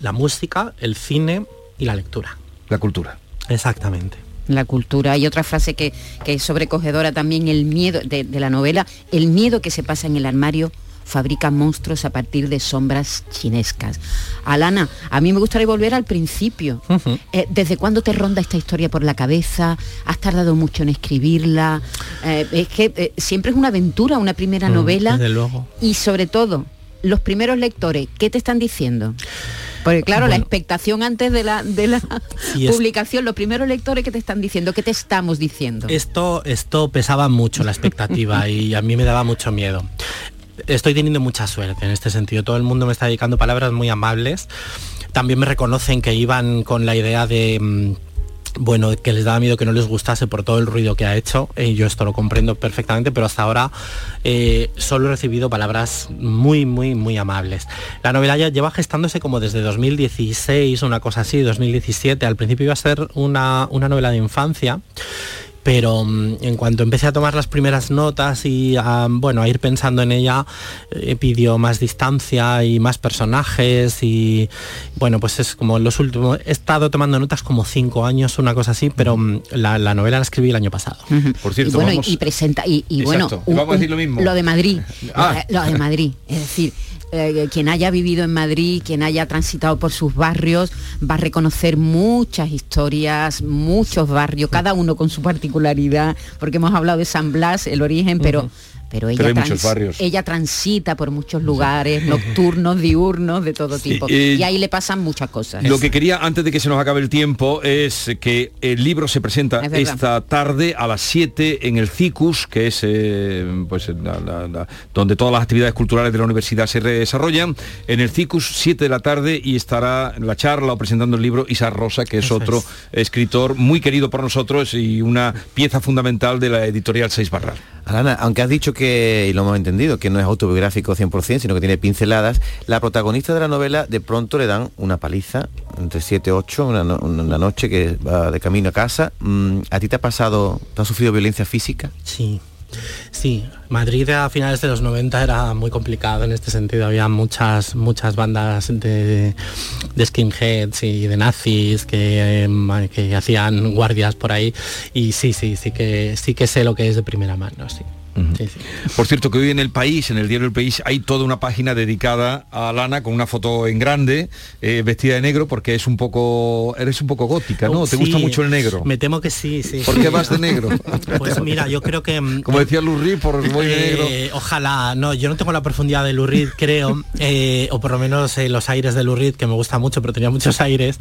Speaker 39: La música, el cine y la lectura.
Speaker 5: La cultura.
Speaker 39: Exactamente.
Speaker 40: La cultura. Hay otra frase que, que es sobrecogedora también, el miedo de, de la novela, el miedo que se pasa en el armario fabrica monstruos a partir de sombras chinescas. Alana, a mí me gustaría volver al principio. Eh, ¿Desde cuándo te ronda esta historia por la cabeza? ¿Has tardado mucho en escribirla? Eh, es que eh, siempre es una aventura, una primera
Speaker 39: Mm,
Speaker 40: novela.
Speaker 39: Desde luego.
Speaker 40: Y sobre todo, los primeros lectores, ¿qué te están diciendo? Porque claro, la expectación antes de la, de la
Speaker 39: es-
Speaker 40: publicación, los primeros lectores que te están diciendo, ¿qué te estamos diciendo?
Speaker 39: Esto, esto pesaba mucho la expectativa y a mí me daba mucho miedo. Estoy teniendo mucha suerte en este sentido. Todo el mundo me está dedicando palabras muy amables. También me reconocen que iban con la idea de... mm, bueno, que les daba miedo que no les gustase por todo el ruido que ha hecho, yo esto lo comprendo perfectamente, pero hasta ahora eh, solo he recibido palabras muy, muy, muy amables. La novela ya lleva gestándose como desde 2016, una cosa así, 2017. Al principio iba a ser una, una novela de infancia, pero mm, en cuanto empecé a tomar las primeras notas y a, bueno, a ir pensando en ella, eh, pidió más distancia y más personajes y bueno, pues es como los últimos, he estado tomando notas como cinco años, una cosa así, pero mm, la, la novela la escribí el año pasado.
Speaker 5: Por
Speaker 40: y
Speaker 5: cierto,
Speaker 40: bueno, y-
Speaker 5: vamos...
Speaker 40: y, presenta y, y bueno
Speaker 5: Exacto, vamos a decir lo mismo.
Speaker 40: de Madrid
Speaker 5: Ah.
Speaker 40: lo, de Madrid es decir eh, quien haya vivido en Madrid quien haya transitado por sus barrios va a reconocer muchas historias muchos barrios cada uno con su particularidad porque hemos hablado de San Blas el origen pero pero ella,
Speaker 5: Pero hay muchos
Speaker 40: trans-
Speaker 5: barrios.
Speaker 40: ella transita por muchos lugares nocturnos diurnos de todo tipo
Speaker 5: eh,
Speaker 40: y ahí le pasan muchas cosas
Speaker 5: Lo que quería, antes de que se nos acabe el tiempo, es que el libro se presenta
Speaker 40: Es
Speaker 5: esta tarde a las 7 en el CICUS, que es eh, pues, la- la- la- donde todas las actividades culturales de la universidad se desarrollan. En el CICUS, 7 de la tarde, y estará en la charla o presentando el libro Isa Rosa, que es
Speaker 39: Eso
Speaker 5: otro escritor muy querido por nosotros y una pieza fundamental de la editorial Seis Barral.
Speaker 6: Alana, aunque has dicho que, y lo hemos entendido, que no es autobiográfico 100%, sino que tiene pinceladas, la protagonista de la novela de pronto le dan una paliza, entre 7 y 8, una, no- una noche que va de camino a casa. Mm, ¿A ti te ha pasado, te has sufrido violencia física?
Speaker 39: Sí, sí. Madrid a finales de los 90 era muy complicado en este sentido. Había muchas, muchas bandas de, de skinheads y de nazis que, eh, que hacían guardias por ahí. Y sí, sí, sí que sí que sé lo que es de primera mano, sí. Sí, sí.
Speaker 5: Por cierto, que hoy en El País, en el diario El País, hay toda una página dedicada a Lana con una foto en grande, eh, vestida de negro, porque es un poco, eres un poco gótica, ¿no? ¿Te
Speaker 39: Sí,
Speaker 5: gusta mucho el negro?
Speaker 39: Me temo que sí, sí.
Speaker 5: ¿Por qué vas de negro?
Speaker 39: Pues mira, yo creo que... mm,
Speaker 5: Como decía Lurri, por voy de negro.
Speaker 39: Eh, ojalá, no, yo no tengo la profundidad de Lurid, creo, eh, o por lo menos los aires de Lurid, que me gusta mucho, pero tenía muchos aires.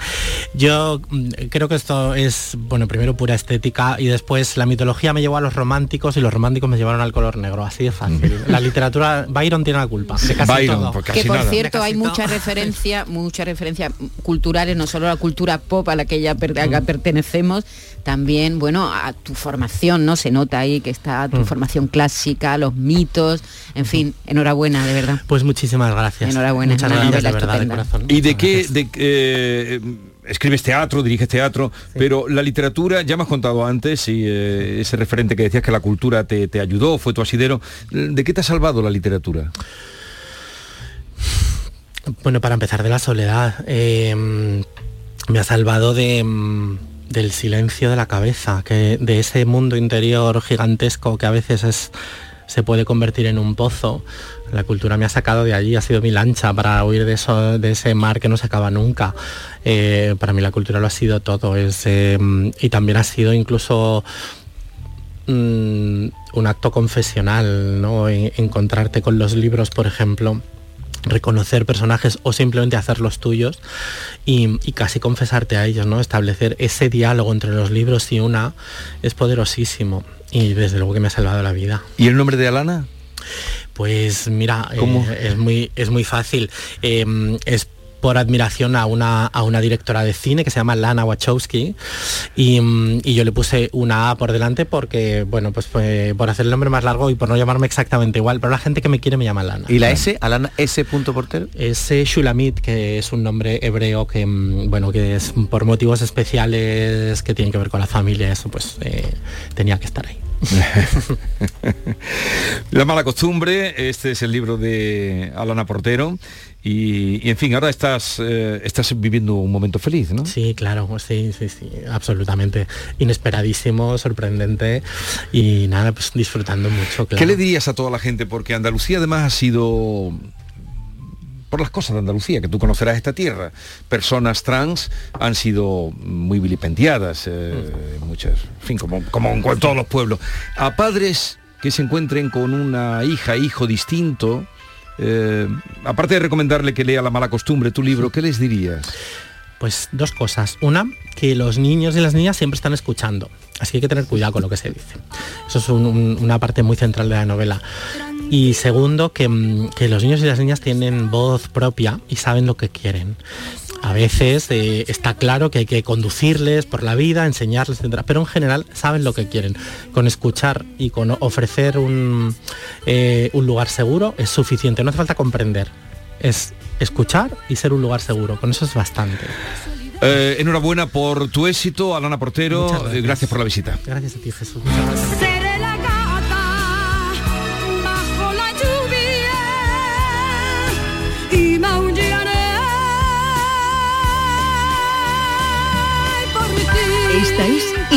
Speaker 39: Yo mm, creo que esto es, bueno, primero pura estética y después la mitología me llevó a los románticos y los románticos me llevaron al color negro, así de fácil. La literatura, Byron tiene la culpa. De casi
Speaker 5: Byron,
Speaker 39: todo.
Speaker 5: porque
Speaker 40: que por
Speaker 5: nada.
Speaker 40: cierto hay muchas referencias muchas referencias culturales no solo a la cultura pop a la que ya per- a la que pertenecemos también bueno a tu formación no se nota ahí que está tu
Speaker 39: Mm.
Speaker 40: formación clásica los mitos en fin enhorabuena de verdad
Speaker 39: Pues muchísimas gracias.
Speaker 40: Enhorabuena, es
Speaker 39: Muchas
Speaker 40: una
Speaker 39: gracias, de
Speaker 40: novela
Speaker 39: verdad, de
Speaker 40: estupenda.
Speaker 39: corazón.
Speaker 5: ¿Y de qué? De, eh, escribes teatro, diriges teatro, pero la literatura, ya me has contado antes, y eh, ese referente que decías que la cultura te, te ayudó, fue tu asidero, ¿de qué te ha salvado la literatura?
Speaker 39: Bueno, para empezar de la soledad, eh, me ha salvado de, mm, del silencio de la cabeza, que de ese mundo interior gigantesco que a veces es, se puede convertir en un pozo. La cultura me ha sacado de allí, ha sido mi lancha para huir de, eso, de ese mar que no se acaba nunca. Eh, para mí la cultura lo ha sido todo, eh, y también ha sido incluso mm, un acto confesional, ¿no? En- encontrarte con los libros, por ejemplo, reconocer personajes o simplemente hacerlos tuyos y, y casi confesarte a ellos, ¿no? Establecer ese diálogo entre los libros y una es poderosísimo y desde luego que me ha salvado la vida.
Speaker 5: ¿Y el nombre de Alana?
Speaker 39: Pues mira, eh, es, muy, es muy fácil. Eh, es por admiración a una, a una directora de cine que se llama Lana Wachowski y, mm, y yo le puse una A por delante porque, bueno, pues fue por hacer el nombre más largo y por no llamarme exactamente igual, pero la gente que me quiere me llama Lana.
Speaker 6: ¿Y la S? Alana S. portero.
Speaker 39: Eh, Shulamit, que es un nombre hebreo que, mm, bueno, que es por motivos especiales que tienen que ver con la familia, eso pues eh, tenía que estar ahí.
Speaker 5: La mala costumbre, este es el libro de Alana Portero. Y, y, en fin, ahora estás, eh, estás viviendo un momento feliz, ¿no?
Speaker 39: Sí, claro, sí, sí, sí, absolutamente. Inesperadísimo, sorprendente y nada, pues disfrutando mucho. Claro.
Speaker 5: ¿Qué le dirías a toda la gente? Porque Andalucía además ha sido por las cosas de Andalucía, que tú conocerás esta tierra. Personas trans han sido muy vilipendiadas, eh, muchas, en fin, como, como en todos los pueblos. A padres que se encuentren con una hija, hijo distinto, eh, aparte de recomendarle que lea La mala costumbre, tu libro, ¿qué les dirías?
Speaker 39: Pues dos cosas. Una, que los niños y las niñas siempre están escuchando. Así que hay que tener cuidado con lo que se dice. Eso es un, un, una parte muy central de la novela. Y segundo, que, mm, que los niños y las niñas tienen voz propia y saben lo que quieren. A veces eh, está claro que hay que conducirles por la vida, enseñarles, etc. Pero en general saben lo que quieren. Con escuchar y con ofrecer un, eh, un lugar seguro es suficiente. No hace falta comprender. Es escuchar y ser un lugar seguro. Con eso es bastante.
Speaker 5: Eh, enhorabuena por tu éxito, Alana Portero.
Speaker 39: Gracias.
Speaker 5: Gracias por la visita.
Speaker 39: Gracias a ti, Jesús. Muchas gracias.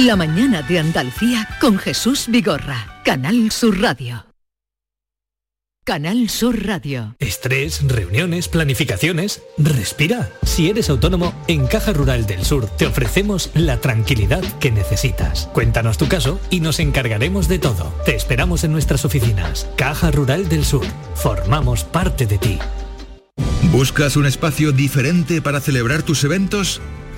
Speaker 38: La mañana de Andalucía con Jesús Vigorra, Canal Sur Radio. Canal Sur Radio.
Speaker 41: Estrés, reuniones, planificaciones. Respira. Si eres autónomo, en Caja Rural del Sur te ofrecemos la tranquilidad que necesitas. Cuéntanos tu caso y nos encargaremos de todo. Te esperamos en nuestras oficinas. Caja Rural del Sur. Formamos parte de ti.
Speaker 13: ¿Buscas un espacio diferente para celebrar tus eventos?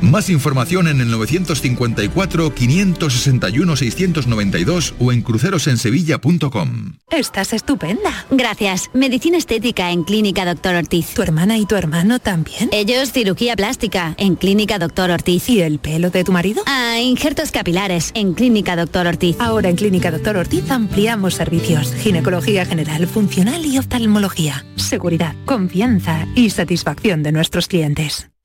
Speaker 13: Más información en el 954-561-692 o en crucerosensevilla.com.
Speaker 42: Estás estupenda. Gracias. Medicina estética en Clínica Doctor Ortiz. ¿Tu hermana y tu hermano también? Ellos cirugía plástica en Clínica Doctor Ortiz. ¿Y el pelo de tu marido? Ah, injertos capilares en Clínica Doctor Ortiz. Ahora en Clínica Doctor Ortiz ampliamos servicios. Ginecología general, funcional y oftalmología. Seguridad, confianza y satisfacción de nuestros clientes.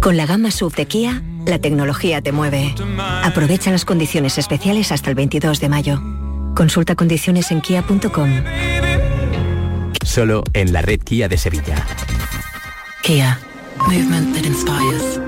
Speaker 43: Con la gama SUV de Kia, la tecnología te mueve. Aprovecha las condiciones especiales hasta el 22 de mayo. Consulta condiciones en kia.com.
Speaker 44: Solo en la red Kia de Sevilla.
Speaker 43: Kia. Movement that inspires.